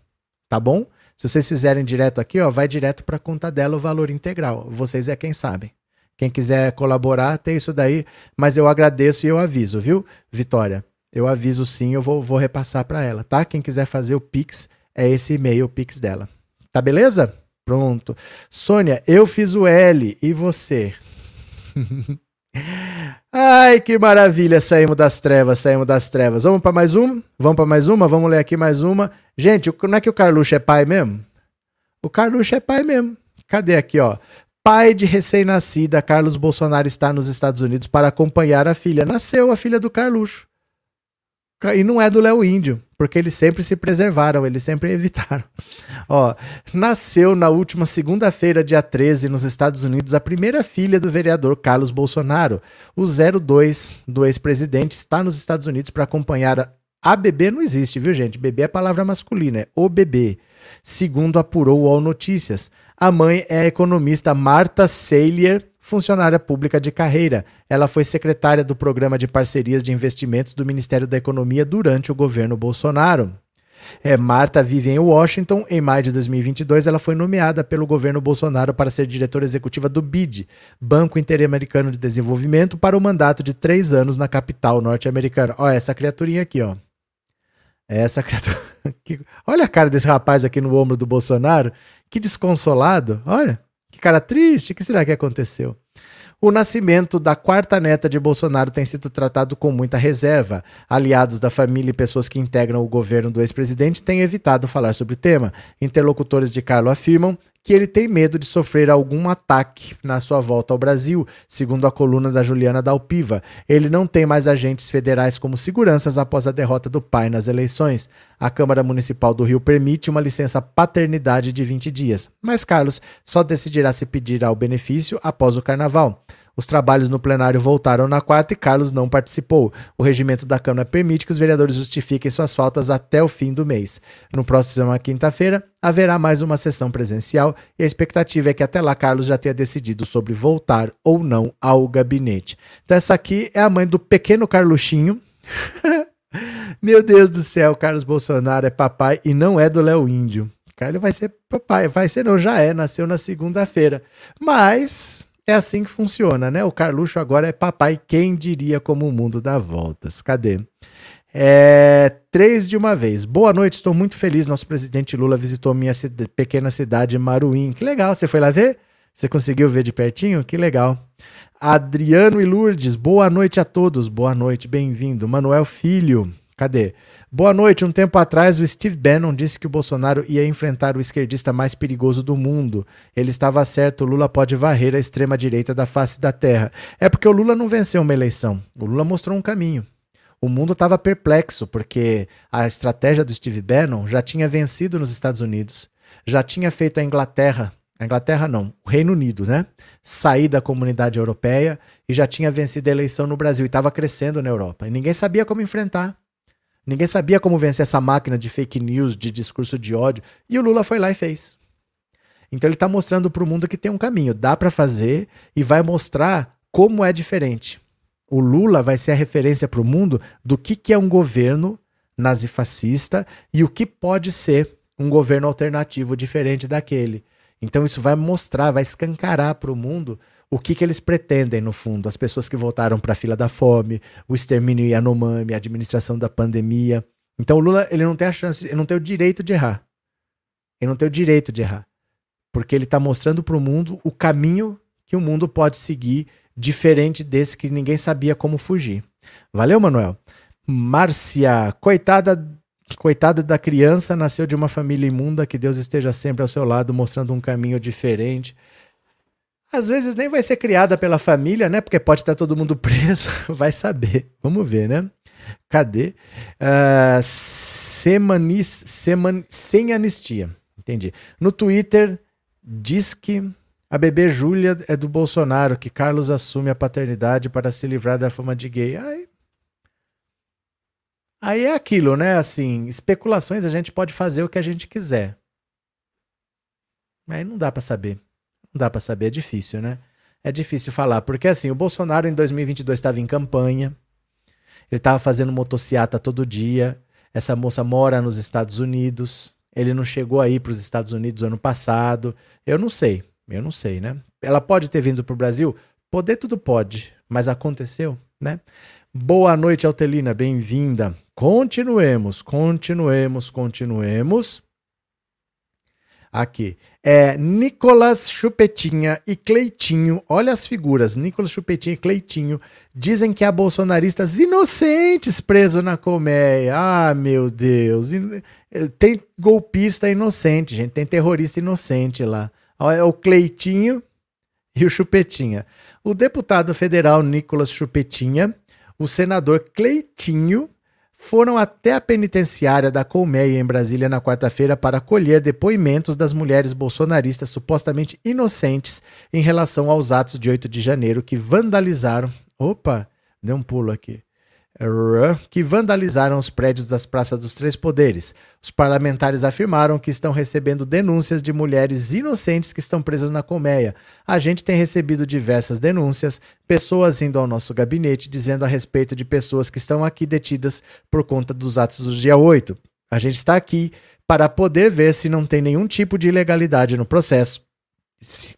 tá bom? Se vocês fizerem direto aqui, ó, vai direto para a conta dela o valor integral. Vocês é quem sabem. Quem quiser colaborar, tem isso daí, mas eu agradeço e eu aviso, viu, Vitória? eu aviso sim, eu vou, vou repassar para ela, tá? Quem quiser fazer o Pix, é esse e-mail, o Pix dela. Tá beleza? Pronto. Sônia, eu fiz o L e você? Ai, que maravilha! Saímos das trevas, saímos das trevas. Vamos para mais uma? Vamos para mais uma? Vamos ler aqui mais uma. Gente, não é que o Carluxo é pai mesmo? O Carluxo é pai mesmo. Cadê aqui, ó? Pai de recém-nascida, Carlos Bolsonaro está nos Estados Unidos para acompanhar a filha. Nasceu a filha do Carluxo. E não é do Léo Índio, porque eles sempre se preservaram, eles sempre evitaram. Ó, nasceu na última segunda-feira, dia 13, nos Estados Unidos, a primeira filha do vereador Carlos Bolsonaro. O 02 do ex-presidente está nos Estados Unidos para acompanhar. A... a bebê não existe, viu, gente? Bebê é palavra masculina, é o bebê. Segundo apurou o All Notícias. A mãe é a economista Marta Sailier funcionária pública de carreira. Ela foi secretária do Programa de Parcerias de Investimentos do Ministério da Economia durante o governo Bolsonaro. É, Marta vive em Washington. Em maio de 2022, ela foi nomeada pelo governo Bolsonaro para ser diretora executiva do BID, Banco Interamericano de Desenvolvimento, para o mandato de três anos na capital norte-americana. Olha essa criaturinha aqui, ó. Essa criatura. Olha a cara desse rapaz aqui no ombro do Bolsonaro. Que desconsolado. Olha. Que cara triste, o que será que aconteceu? O nascimento da quarta neta de Bolsonaro tem sido tratado com muita reserva. Aliados da família e pessoas que integram o governo do ex-presidente têm evitado falar sobre o tema. Interlocutores de Carlo afirmam que ele tem medo de sofrer algum ataque na sua volta ao Brasil, segundo a coluna da Juliana Dalpiva. Ele não tem mais agentes federais como seguranças após a derrota do pai nas eleições. A Câmara Municipal do Rio permite uma licença paternidade de 20 dias, mas Carlos só decidirá se pedirá o benefício após o carnaval. Os trabalhos no plenário voltaram na quarta e Carlos não participou. O regimento da Câmara permite que os vereadores justifiquem suas faltas até o fim do mês. No próximo quinta-feira, haverá mais uma sessão presencial e a expectativa é que até lá Carlos já tenha decidido sobre voltar ou não ao gabinete. Então, essa aqui é a mãe do pequeno Carluxinho. Meu Deus do céu, Carlos Bolsonaro é papai e não é do Léo Índio. Carlos vai ser papai, vai ser não, já é, nasceu na segunda-feira. Mas é assim que funciona, né? O Carluxo agora é papai, quem diria como o mundo dá voltas. Cadê? É, três de uma vez. Boa noite, estou muito feliz. Nosso presidente Lula visitou minha pequena cidade, Maruim. Que legal, você foi lá ver? Você conseguiu ver de pertinho? Que legal. Adriano e Lourdes, boa noite a todos. Boa noite, bem-vindo. Manuel Filho, cadê? Boa noite. Um tempo atrás, o Steve Bannon disse que o Bolsonaro ia enfrentar o esquerdista mais perigoso do mundo. Ele estava certo, o Lula pode varrer a extrema-direita da face da terra. É porque o Lula não venceu uma eleição. O Lula mostrou um caminho. O mundo estava perplexo, porque a estratégia do Steve Bannon já tinha vencido nos Estados Unidos, já tinha feito a Inglaterra, a Inglaterra não, o Reino Unido, né? Sair da comunidade europeia e já tinha vencido a eleição no Brasil e estava crescendo na Europa. E ninguém sabia como enfrentar. Ninguém sabia como vencer essa máquina de fake news, de discurso de ódio, e o Lula foi lá e fez. Então ele está mostrando para o mundo que tem um caminho, dá para fazer e vai mostrar como é diferente. O Lula vai ser a referência para o mundo do que, que é um governo nazifascista e o que pode ser um governo alternativo diferente daquele. Então isso vai mostrar, vai escancarar para o mundo o que, que eles pretendem, no fundo. As pessoas que voltaram para a fila da fome, o extermínio Yanomami, a administração da pandemia. Então o Lula ele não tem a chance, ele não tem o direito de errar. Ele não tem o direito de errar. Porque ele está mostrando para o mundo o caminho que o mundo pode seguir, diferente desse que ninguém sabia como fugir. Valeu, Manuel? Márcia, coitada Coitada da criança, nasceu de uma família imunda, que Deus esteja sempre ao seu lado, mostrando um caminho diferente. Às vezes nem vai ser criada pela família, né? Porque pode estar todo mundo preso, vai saber. Vamos ver, né? Cadê? Uh, semanis, seman, sem anistia. Entendi. No Twitter, diz que a bebê Júlia é do Bolsonaro, que Carlos assume a paternidade para se livrar da fama de gay. Aí, aí é aquilo, né? Assim, especulações a gente pode fazer o que a gente quiser. Aí não dá para saber. Dá para saber, é difícil, né? É difícil falar, porque assim, o Bolsonaro em 2022 estava em campanha, ele estava fazendo motociata todo dia, essa moça mora nos Estados Unidos, ele não chegou aí para os Estados Unidos ano passado, eu não sei, eu não sei, né? Ela pode ter vindo para o Brasil? Poder tudo pode, mas aconteceu, né? Boa noite, Altelina, bem-vinda. Continuemos, continuemos, continuemos. Aqui. É Nicolas Chupetinha e Cleitinho. Olha as figuras. Nicolas Chupetinha e Cleitinho dizem que há bolsonaristas inocentes presos na colmeia. Ah, meu Deus. Tem golpista inocente, gente. Tem terrorista inocente lá. É o Cleitinho e o Chupetinha. O deputado federal Nicolas Chupetinha, o senador Cleitinho foram até a penitenciária da Colmeia em Brasília na quarta-feira para colher depoimentos das mulheres bolsonaristas supostamente inocentes em relação aos atos de 8 de janeiro que vandalizaram. Opa, deu um pulo aqui que vandalizaram os prédios das Praças dos Três Poderes. Os parlamentares afirmaram que estão recebendo denúncias de mulheres inocentes que estão presas na colmeia. A gente tem recebido diversas denúncias, pessoas indo ao nosso gabinete dizendo a respeito de pessoas que estão aqui detidas por conta dos atos do dia 8. A gente está aqui para poder ver se não tem nenhum tipo de ilegalidade no processo. Se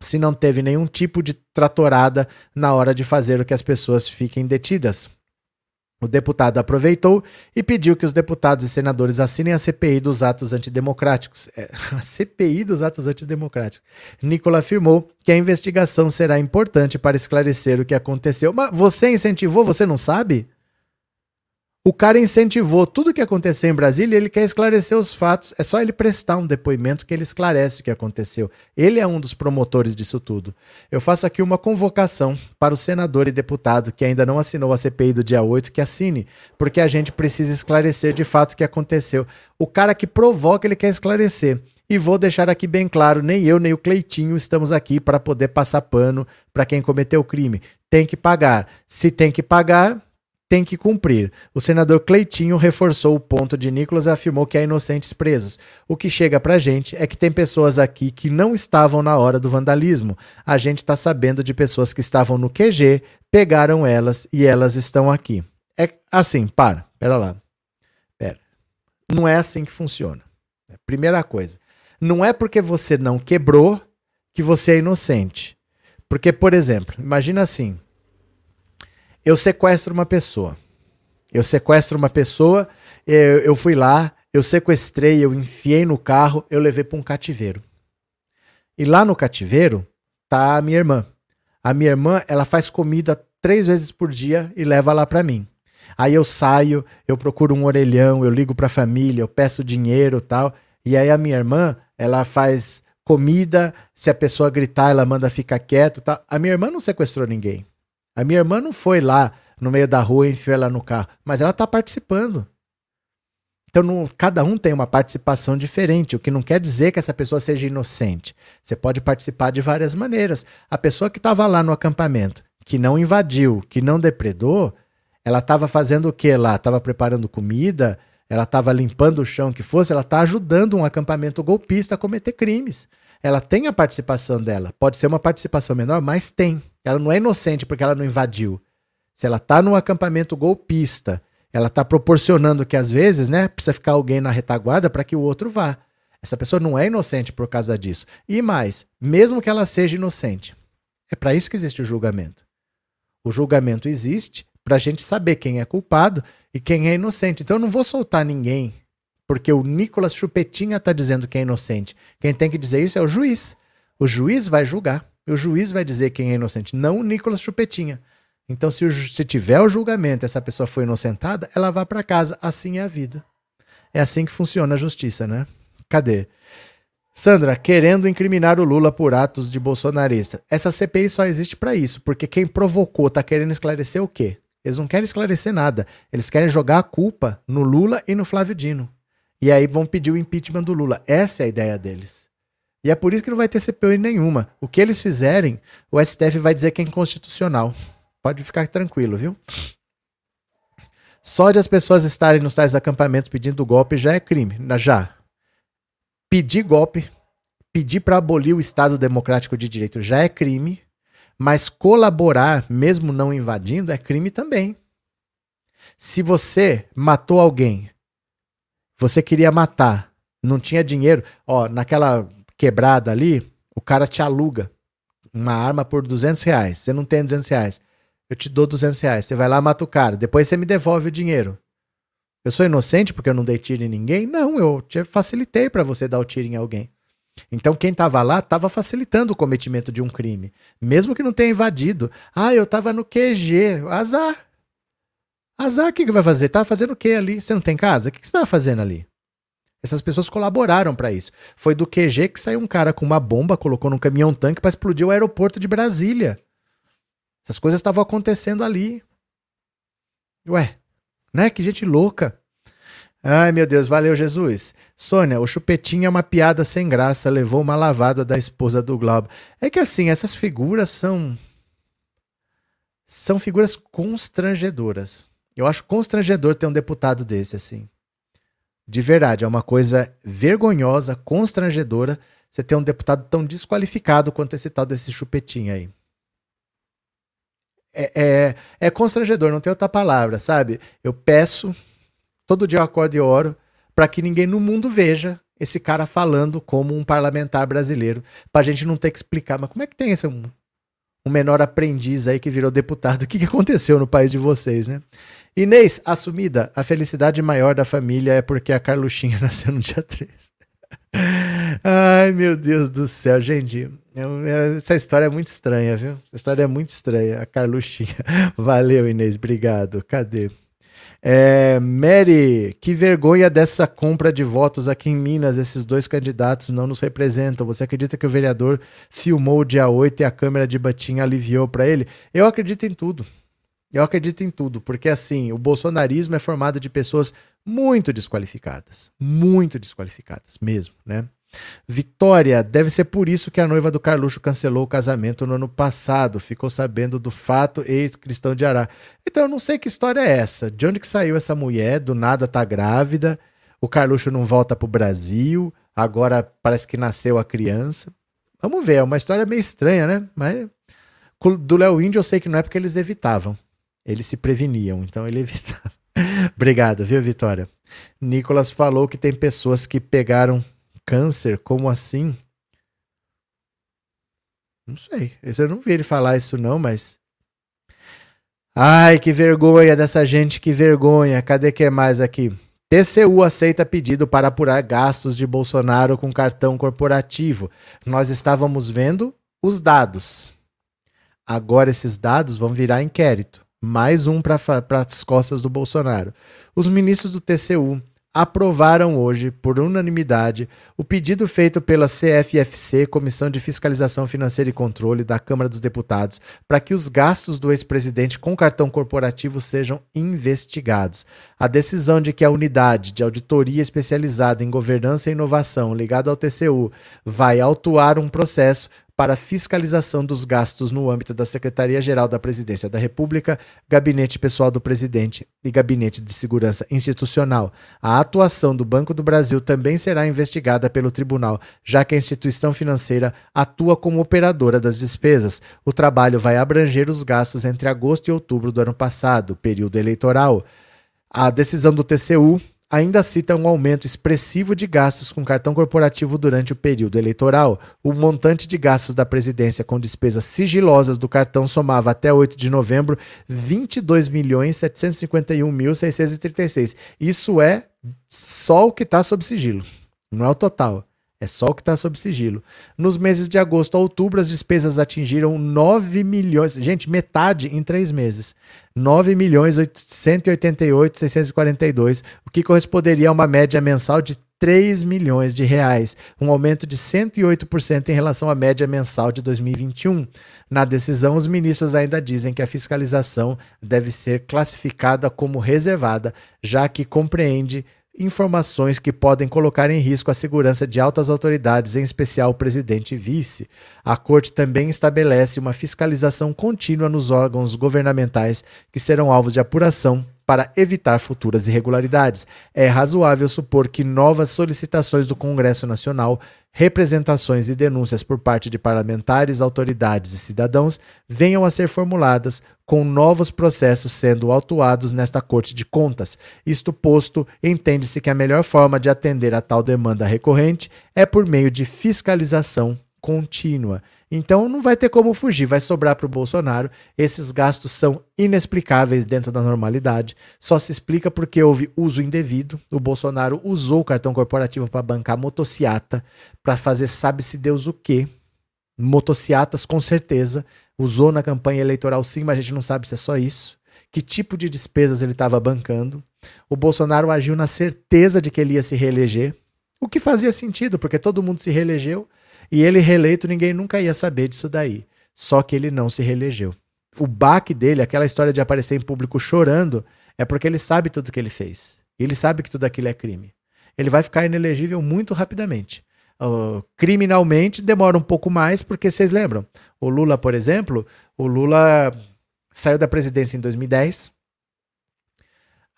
se não teve nenhum tipo de tratorada na hora de fazer o que as pessoas fiquem detidas. O deputado aproveitou e pediu que os deputados e senadores assinem a CPI dos atos antidemocráticos. É, a CPI dos atos antidemocráticos. Nicola afirmou que a investigação será importante para esclarecer o que aconteceu. Mas você incentivou, você não sabe? O cara incentivou tudo o que aconteceu em Brasília e ele quer esclarecer os fatos. É só ele prestar um depoimento que ele esclarece o que aconteceu. Ele é um dos promotores disso tudo. Eu faço aqui uma convocação para o senador e deputado que ainda não assinou a CPI do dia 8 que assine, porque a gente precisa esclarecer de fato o que aconteceu. O cara que provoca, ele quer esclarecer. E vou deixar aqui bem claro: nem eu, nem o Cleitinho estamos aqui para poder passar pano para quem cometeu o crime. Tem que pagar. Se tem que pagar, tem que cumprir. O senador Cleitinho reforçou o ponto de Nicolas e afirmou que há inocentes presos. O que chega pra gente é que tem pessoas aqui que não estavam na hora do vandalismo. A gente está sabendo de pessoas que estavam no QG, pegaram elas e elas estão aqui. É assim, para, pera lá. Pera. Não é assim que funciona. Primeira coisa. Não é porque você não quebrou que você é inocente. Porque, por exemplo, imagina assim: eu sequestro uma pessoa. Eu sequestro uma pessoa, eu, eu fui lá, eu sequestrei, eu enfiei no carro, eu levei para um cativeiro. E lá no cativeiro tá a minha irmã. A minha irmã, ela faz comida três vezes por dia e leva lá para mim. Aí eu saio, eu procuro um orelhão, eu ligo para a família, eu peço dinheiro, tal. E aí a minha irmã, ela faz comida, se a pessoa gritar, ela manda ficar quieto, tal. A minha irmã não sequestrou ninguém. A minha irmã não foi lá no meio da rua e enfiou ela no carro, mas ela está participando. Então, cada um tem uma participação diferente, o que não quer dizer que essa pessoa seja inocente. Você pode participar de várias maneiras. A pessoa que estava lá no acampamento, que não invadiu, que não depredou, ela estava fazendo o que lá? Estava preparando comida, ela estava limpando o chão, que fosse, ela está ajudando um acampamento golpista a cometer crimes. Ela tem a participação dela. Pode ser uma participação menor, mas tem. Ela não é inocente porque ela não invadiu. Se ela está num acampamento golpista, ela está proporcionando que às vezes, né, precisa ficar alguém na retaguarda para que o outro vá. Essa pessoa não é inocente por causa disso. E mais, mesmo que ela seja inocente, é para isso que existe o julgamento. O julgamento existe para a gente saber quem é culpado e quem é inocente. Então eu não vou soltar ninguém porque o Nicolas Chupetinha está dizendo que é inocente. Quem tem que dizer isso é o juiz. O juiz vai julgar. O juiz vai dizer quem é inocente, não o Nicolas Chupetinha. Então, se, o, se tiver o julgamento essa pessoa foi inocentada, ela vai para casa. Assim é a vida. É assim que funciona a justiça, né? Cadê? Sandra, querendo incriminar o Lula por atos de bolsonarista. Essa CPI só existe para isso, porque quem provocou tá querendo esclarecer o quê? Eles não querem esclarecer nada. Eles querem jogar a culpa no Lula e no Flávio Dino. E aí vão pedir o impeachment do Lula. Essa é a ideia deles. E é por isso que não vai ter CPI nenhuma. O que eles fizerem, o STF vai dizer que é inconstitucional. Pode ficar tranquilo, viu? Só de as pessoas estarem nos tais acampamentos pedindo golpe já é crime. Já. Pedir golpe, pedir para abolir o Estado Democrático de Direito já é crime, mas colaborar, mesmo não invadindo, é crime também. Se você matou alguém, você queria matar, não tinha dinheiro, ó, naquela quebrada ali, o cara te aluga uma arma por 200 reais. Você não tem 200 reais. Eu te dou 200 reais. Você vai lá, mata o cara. Depois você me devolve o dinheiro. Eu sou inocente porque eu não dei tiro em ninguém? Não, eu te facilitei para você dar o tiro em alguém. Então quem estava lá estava facilitando o cometimento de um crime, mesmo que não tenha invadido. Ah, eu estava no QG, azar. Azar, o que, que vai fazer? Tava fazendo o que ali? Você não tem casa? O que, que você estava fazendo ali? Essas pessoas colaboraram para isso. Foi do QG que saiu um cara com uma bomba, colocou num caminhão tanque para explodir o aeroporto de Brasília. Essas coisas estavam acontecendo ali. Ué, né? Que gente louca. Ai, meu Deus, valeu, Jesus. Sônia, o chupetinho é uma piada sem graça, levou uma lavada da esposa do Globo. É que assim, essas figuras são. São figuras constrangedoras. Eu acho constrangedor ter um deputado desse, assim. De verdade, é uma coisa vergonhosa, constrangedora você ter um deputado tão desqualificado quanto esse tal desse chupetinho aí. É, é, é constrangedor, não tem outra palavra, sabe? Eu peço, todo dia eu acordo e oro, para que ninguém no mundo veja esse cara falando como um parlamentar brasileiro, pra gente não ter que explicar, mas como é que tem esse um, um menor aprendiz aí que virou deputado. O que, que aconteceu no país de vocês, né? Inês, assumida, a felicidade maior da família é porque a Carluxinha nasceu no dia 13. Ai, meu Deus do céu, gente. É é, essa história é muito estranha, viu? Essa história é muito estranha. A Carluxinha. Valeu, Inês, obrigado. Cadê? É, Mary, que vergonha dessa compra de votos aqui em Minas. Esses dois candidatos não nos representam. Você acredita que o vereador filmou o dia 8 e a câmera de Batim aliviou para ele? Eu acredito em tudo. Eu acredito em tudo, porque assim, o bolsonarismo é formado de pessoas muito desqualificadas, muito desqualificadas mesmo, né? Vitória, deve ser por isso que a noiva do Carluxo cancelou o casamento no ano passado. Ficou sabendo do fato, ex-cristão de Ará. Então eu não sei que história é essa. De onde que saiu essa mulher? Do nada tá grávida. O Carluxo não volta pro Brasil. Agora parece que nasceu a criança. Vamos ver, é uma história meio estranha, né? Mas do Léo Índio eu sei que não é porque eles evitavam. Eles se preveniam, então ele evitava. Obrigado, viu, Vitória? Nicolas falou que tem pessoas que pegaram Câncer? Como assim? Não sei. Eu não vi ele falar isso, não, mas. Ai, que vergonha dessa gente, que vergonha. Cadê que é mais aqui? TCU aceita pedido para apurar gastos de Bolsonaro com cartão corporativo. Nós estávamos vendo os dados. Agora esses dados vão virar inquérito. Mais um para as costas do Bolsonaro. Os ministros do TCU aprovaram hoje, por unanimidade, o pedido feito pela CFFC, Comissão de Fiscalização Financeira e Controle da Câmara dos Deputados, para que os gastos do ex-presidente com cartão corporativo sejam investigados. A decisão de que a unidade de auditoria especializada em governança e inovação ligada ao TCU vai autuar um processo para fiscalização dos gastos no âmbito da Secretaria-Geral da Presidência da República, Gabinete Pessoal do Presidente e Gabinete de Segurança Institucional. A atuação do Banco do Brasil também será investigada pelo tribunal, já que a instituição financeira atua como operadora das despesas. O trabalho vai abranger os gastos entre agosto e outubro do ano passado, período eleitoral. A decisão do TCU ainda cita um aumento expressivo de gastos com cartão corporativo durante o período eleitoral. O montante de gastos da presidência com despesas sigilosas do cartão somava até 8 de novembro 22.751.636. Isso é só o que está sob sigilo, não é o total. É só o que está sob sigilo. Nos meses de agosto a outubro, as despesas atingiram 9 milhões. Gente, metade em três meses. 9 milhões 188 642, o que corresponderia a uma média mensal de 3 milhões de reais, um aumento de 108% em relação à média mensal de 2021. Na decisão, os ministros ainda dizem que a fiscalização deve ser classificada como reservada, já que compreende informações que podem colocar em risco a segurança de altas autoridades, em especial o presidente e vice. A Corte também estabelece uma fiscalização contínua nos órgãos governamentais que serão alvos de apuração para evitar futuras irregularidades. É razoável supor que novas solicitações do Congresso Nacional, representações e denúncias por parte de parlamentares, autoridades e cidadãos venham a ser formuladas com novos processos sendo autuados nesta Corte de Contas. Isto posto, entende-se que a melhor forma de atender a tal demanda recorrente é por meio de fiscalização contínua. Então não vai ter como fugir, vai sobrar para o Bolsonaro. Esses gastos são inexplicáveis dentro da normalidade. Só se explica porque houve uso indevido. O Bolsonaro usou o cartão corporativo para bancar motociata, para fazer sabe-se Deus o quê. Motociatas, com certeza. Usou na campanha eleitoral, sim, mas a gente não sabe se é só isso. Que tipo de despesas ele estava bancando. O Bolsonaro agiu na certeza de que ele ia se reeleger. O que fazia sentido, porque todo mundo se reelegeu e ele reeleito, ninguém nunca ia saber disso daí. Só que ele não se reelegeu. O baque dele, aquela história de aparecer em público chorando, é porque ele sabe tudo que ele fez. Ele sabe que tudo aquilo é crime. Ele vai ficar inelegível muito rapidamente. Uh, criminalmente demora um pouco mais, porque vocês lembram? O Lula, por exemplo, o Lula saiu da presidência em 2010.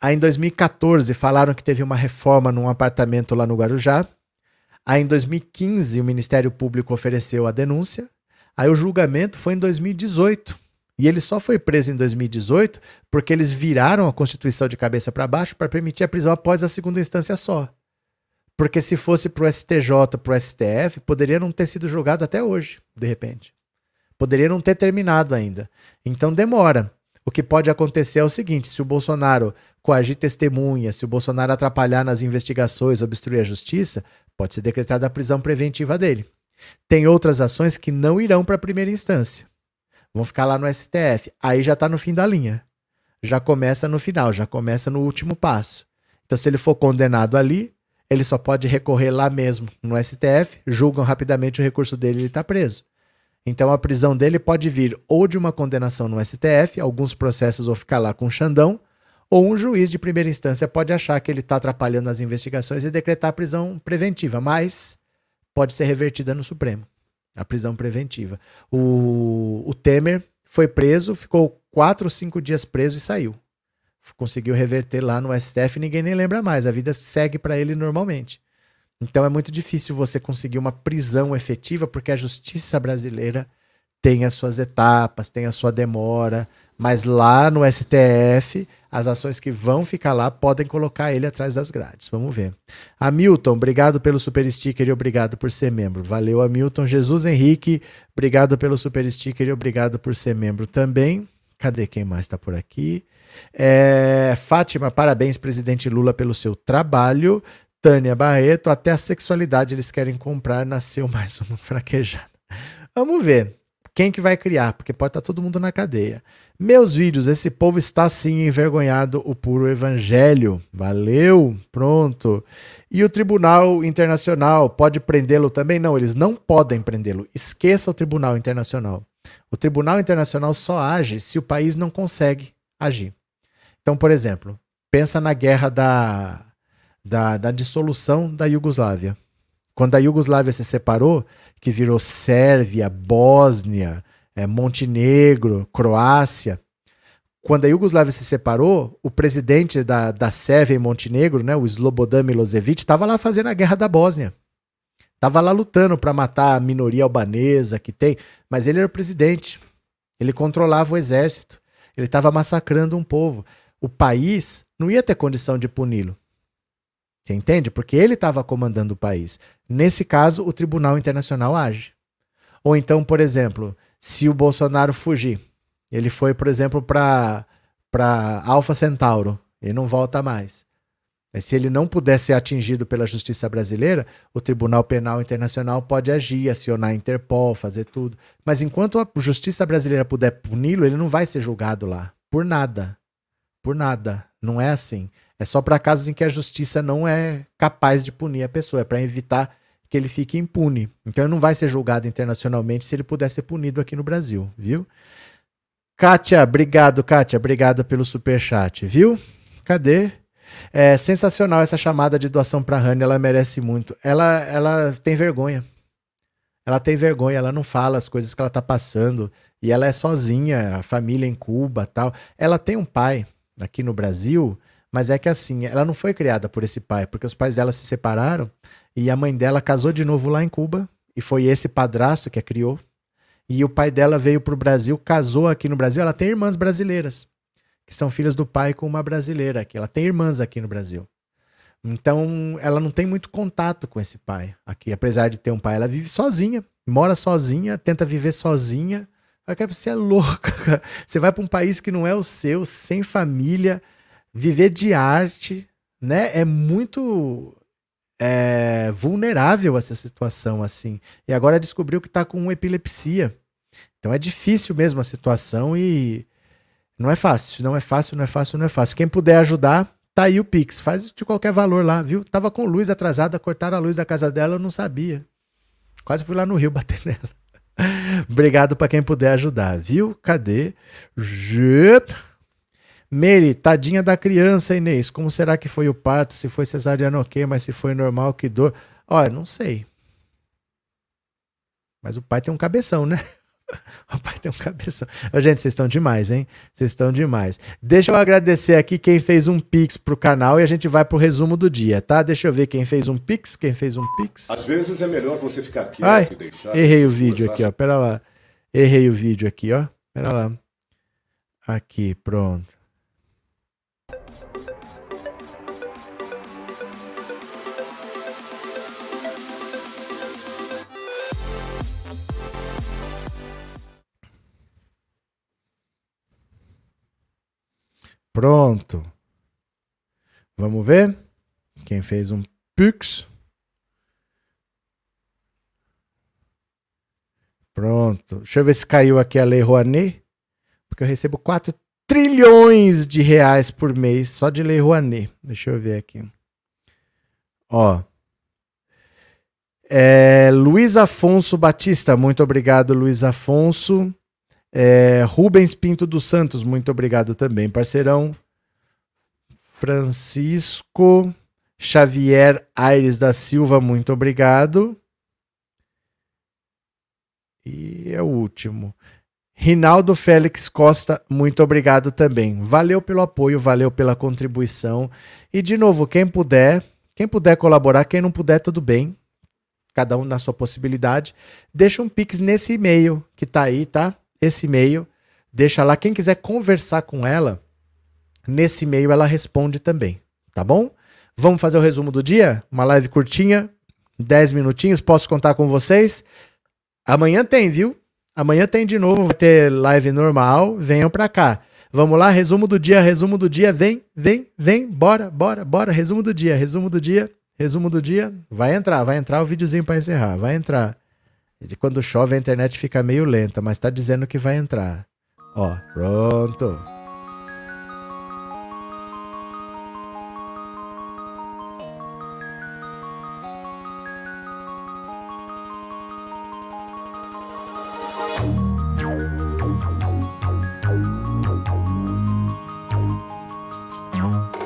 Aí em 2014 falaram que teve uma reforma num apartamento lá no Guarujá. Aí em 2015 o Ministério Público ofereceu a denúncia. Aí o julgamento foi em 2018. E ele só foi preso em 2018 porque eles viraram a Constituição de cabeça para baixo para permitir a prisão após a segunda instância só. Porque se fosse para o STJ, para o STF, poderia não ter sido julgado até hoje, de repente. Poderia não ter terminado ainda. Então demora. O que pode acontecer é o seguinte: se o Bolsonaro coagir testemunha, se o Bolsonaro atrapalhar nas investigações, obstruir a justiça, pode ser decretada a prisão preventiva dele. Tem outras ações que não irão para a primeira instância. Vão ficar lá no STF. Aí já está no fim da linha. Já começa no final, já começa no último passo. Então, se ele for condenado ali, ele só pode recorrer lá mesmo no STF, julgam rapidamente o recurso dele e ele está preso. Então a prisão dele pode vir ou de uma condenação no STF, alguns processos vão ficar lá com o Xandão, ou um juiz de primeira instância pode achar que ele está atrapalhando as investigações e decretar prisão preventiva, mas pode ser revertida no Supremo, a prisão preventiva. O, o Temer foi preso, ficou quatro ou cinco dias preso e saiu. Conseguiu reverter lá no STF ninguém nem lembra mais, a vida segue para ele normalmente. Então é muito difícil você conseguir uma prisão efetiva, porque a justiça brasileira tem as suas etapas, tem a sua demora, mas lá no STF, as ações que vão ficar lá podem colocar ele atrás das grades. Vamos ver. Hamilton, obrigado pelo super sticker e obrigado por ser membro. Valeu, Hamilton. Jesus Henrique, obrigado pelo super sticker e obrigado por ser membro também. Cadê quem mais está por aqui? É, Fátima, parabéns, presidente Lula, pelo seu trabalho. Tânia Barreto, até a sexualidade eles querem comprar, nasceu mais uma fraquejada. Vamos ver. Quem que vai criar? Porque pode estar tá todo mundo na cadeia. Meus vídeos, esse povo está sim envergonhado o puro evangelho. Valeu, pronto. E o Tribunal Internacional pode prendê-lo também? Não, eles não podem prendê-lo. Esqueça o Tribunal Internacional. O Tribunal Internacional só age se o país não consegue agir. Então, por exemplo, pensa na guerra da, da, da dissolução da Iugoslávia. Quando a Iugoslávia se separou, que virou Sérvia, Bósnia, é, Montenegro, Croácia. Quando a Iugoslávia se separou, o presidente da, da Sérvia e Montenegro, né, o Slobodan Milosevic, estava lá fazendo a guerra da Bósnia. Estava lá lutando para matar a minoria albanesa que tem, mas ele era o presidente. Ele controlava o exército. Ele estava massacrando um povo. O país não ia ter condição de puni-lo. Você entende? Porque ele estava comandando o país. Nesse caso, o Tribunal Internacional age. Ou então, por exemplo, se o Bolsonaro fugir, ele foi, por exemplo, para Alfa Centauro e não volta mais. Mas se ele não puder ser atingido pela justiça brasileira, o Tribunal Penal Internacional pode agir, acionar a Interpol, fazer tudo. Mas enquanto a justiça brasileira puder puni-lo, ele não vai ser julgado lá. Por nada. Por nada. Não é assim. É só para casos em que a justiça não é capaz de punir a pessoa, é para evitar que ele fique impune. Então ele não vai ser julgado internacionalmente se ele puder ser punido aqui no Brasil, viu? Kátia, obrigado, Kátia, obrigado pelo super chat, viu? Cadê? É sensacional essa chamada de doação para Rani, ela merece muito. Ela, ela tem vergonha. Ela tem vergonha, ela não fala as coisas que ela tá passando e ela é sozinha, a família em Cuba, tal. Ela tem um pai aqui no Brasil mas é que assim, ela não foi criada por esse pai, porque os pais dela se separaram e a mãe dela casou de novo lá em Cuba, e foi esse padrasto que a criou. E o pai dela veio para o Brasil, casou aqui no Brasil. Ela tem irmãs brasileiras, que são filhas do pai com uma brasileira aqui. Ela tem irmãs aqui no Brasil. Então, ela não tem muito contato com esse pai aqui, apesar de ter um pai. Ela vive sozinha, mora sozinha, tenta viver sozinha. Você é louca. Você vai para um país que não é o seu, sem família viver de arte, né? É muito é, vulnerável essa situação assim. E agora descobriu que está com epilepsia. Então é difícil mesmo a situação e não é fácil, não é fácil, não é fácil, não é fácil. Quem puder ajudar, tá aí o Pix, faz de qualquer valor lá, viu? Tava com luz atrasada, cortaram a luz da casa dela, eu não sabia. Quase fui lá no Rio bater nela. Obrigado para quem puder ajudar, viu? Cadê? Jup. Mary, tadinha da criança, Inês. Como será que foi o parto? Se foi cesariano, ok, mas se foi normal, que dor. Olha, não sei. Mas o pai tem um cabeção, né? O pai tem um cabeção. Gente, vocês estão demais, hein? Vocês estão demais. Deixa eu agradecer aqui quem fez um pix pro canal e a gente vai pro resumo do dia, tá? Deixa eu ver quem fez um pix, quem fez um pix. Às vezes é melhor você ficar quieto Ai, e deixar. Errei o vídeo aqui, ó. Pera lá. Errei o vídeo aqui, ó. Pera lá. Aqui, pronto. Pronto. Vamos ver? Quem fez um Pix? Pronto. Deixa eu ver se caiu aqui a Lei Rouanet. Porque eu recebo 4 trilhões de reais por mês só de Lei Rouanet. Deixa eu ver aqui. Ó. É, Luiz Afonso Batista, muito obrigado, Luiz Afonso. É, Rubens Pinto dos Santos, muito obrigado também, parceirão. Francisco Xavier Aires da Silva, muito obrigado. E é o último. Rinaldo Félix Costa, muito obrigado também. Valeu pelo apoio, valeu pela contribuição. E de novo, quem puder, quem puder colaborar, quem não puder, tudo bem. Cada um na sua possibilidade. Deixa um pix nesse e-mail que tá aí, tá? Esse e-mail. Deixa lá. Quem quiser conversar com ela, nesse e-mail ela responde também, tá bom? Vamos fazer o resumo do dia? Uma live curtinha, 10 minutinhos, posso contar com vocês? Amanhã tem, viu? Amanhã tem de novo, vai ter live normal, venham pra cá. Vamos lá, resumo do dia, resumo do dia, vem, vem, vem, bora, bora, bora, resumo do dia, resumo do dia, resumo do dia. Vai entrar, vai entrar o videozinho para encerrar, vai entrar. Quando chove a internet fica meio lenta, mas tá dizendo que vai entrar. Ó, pronto.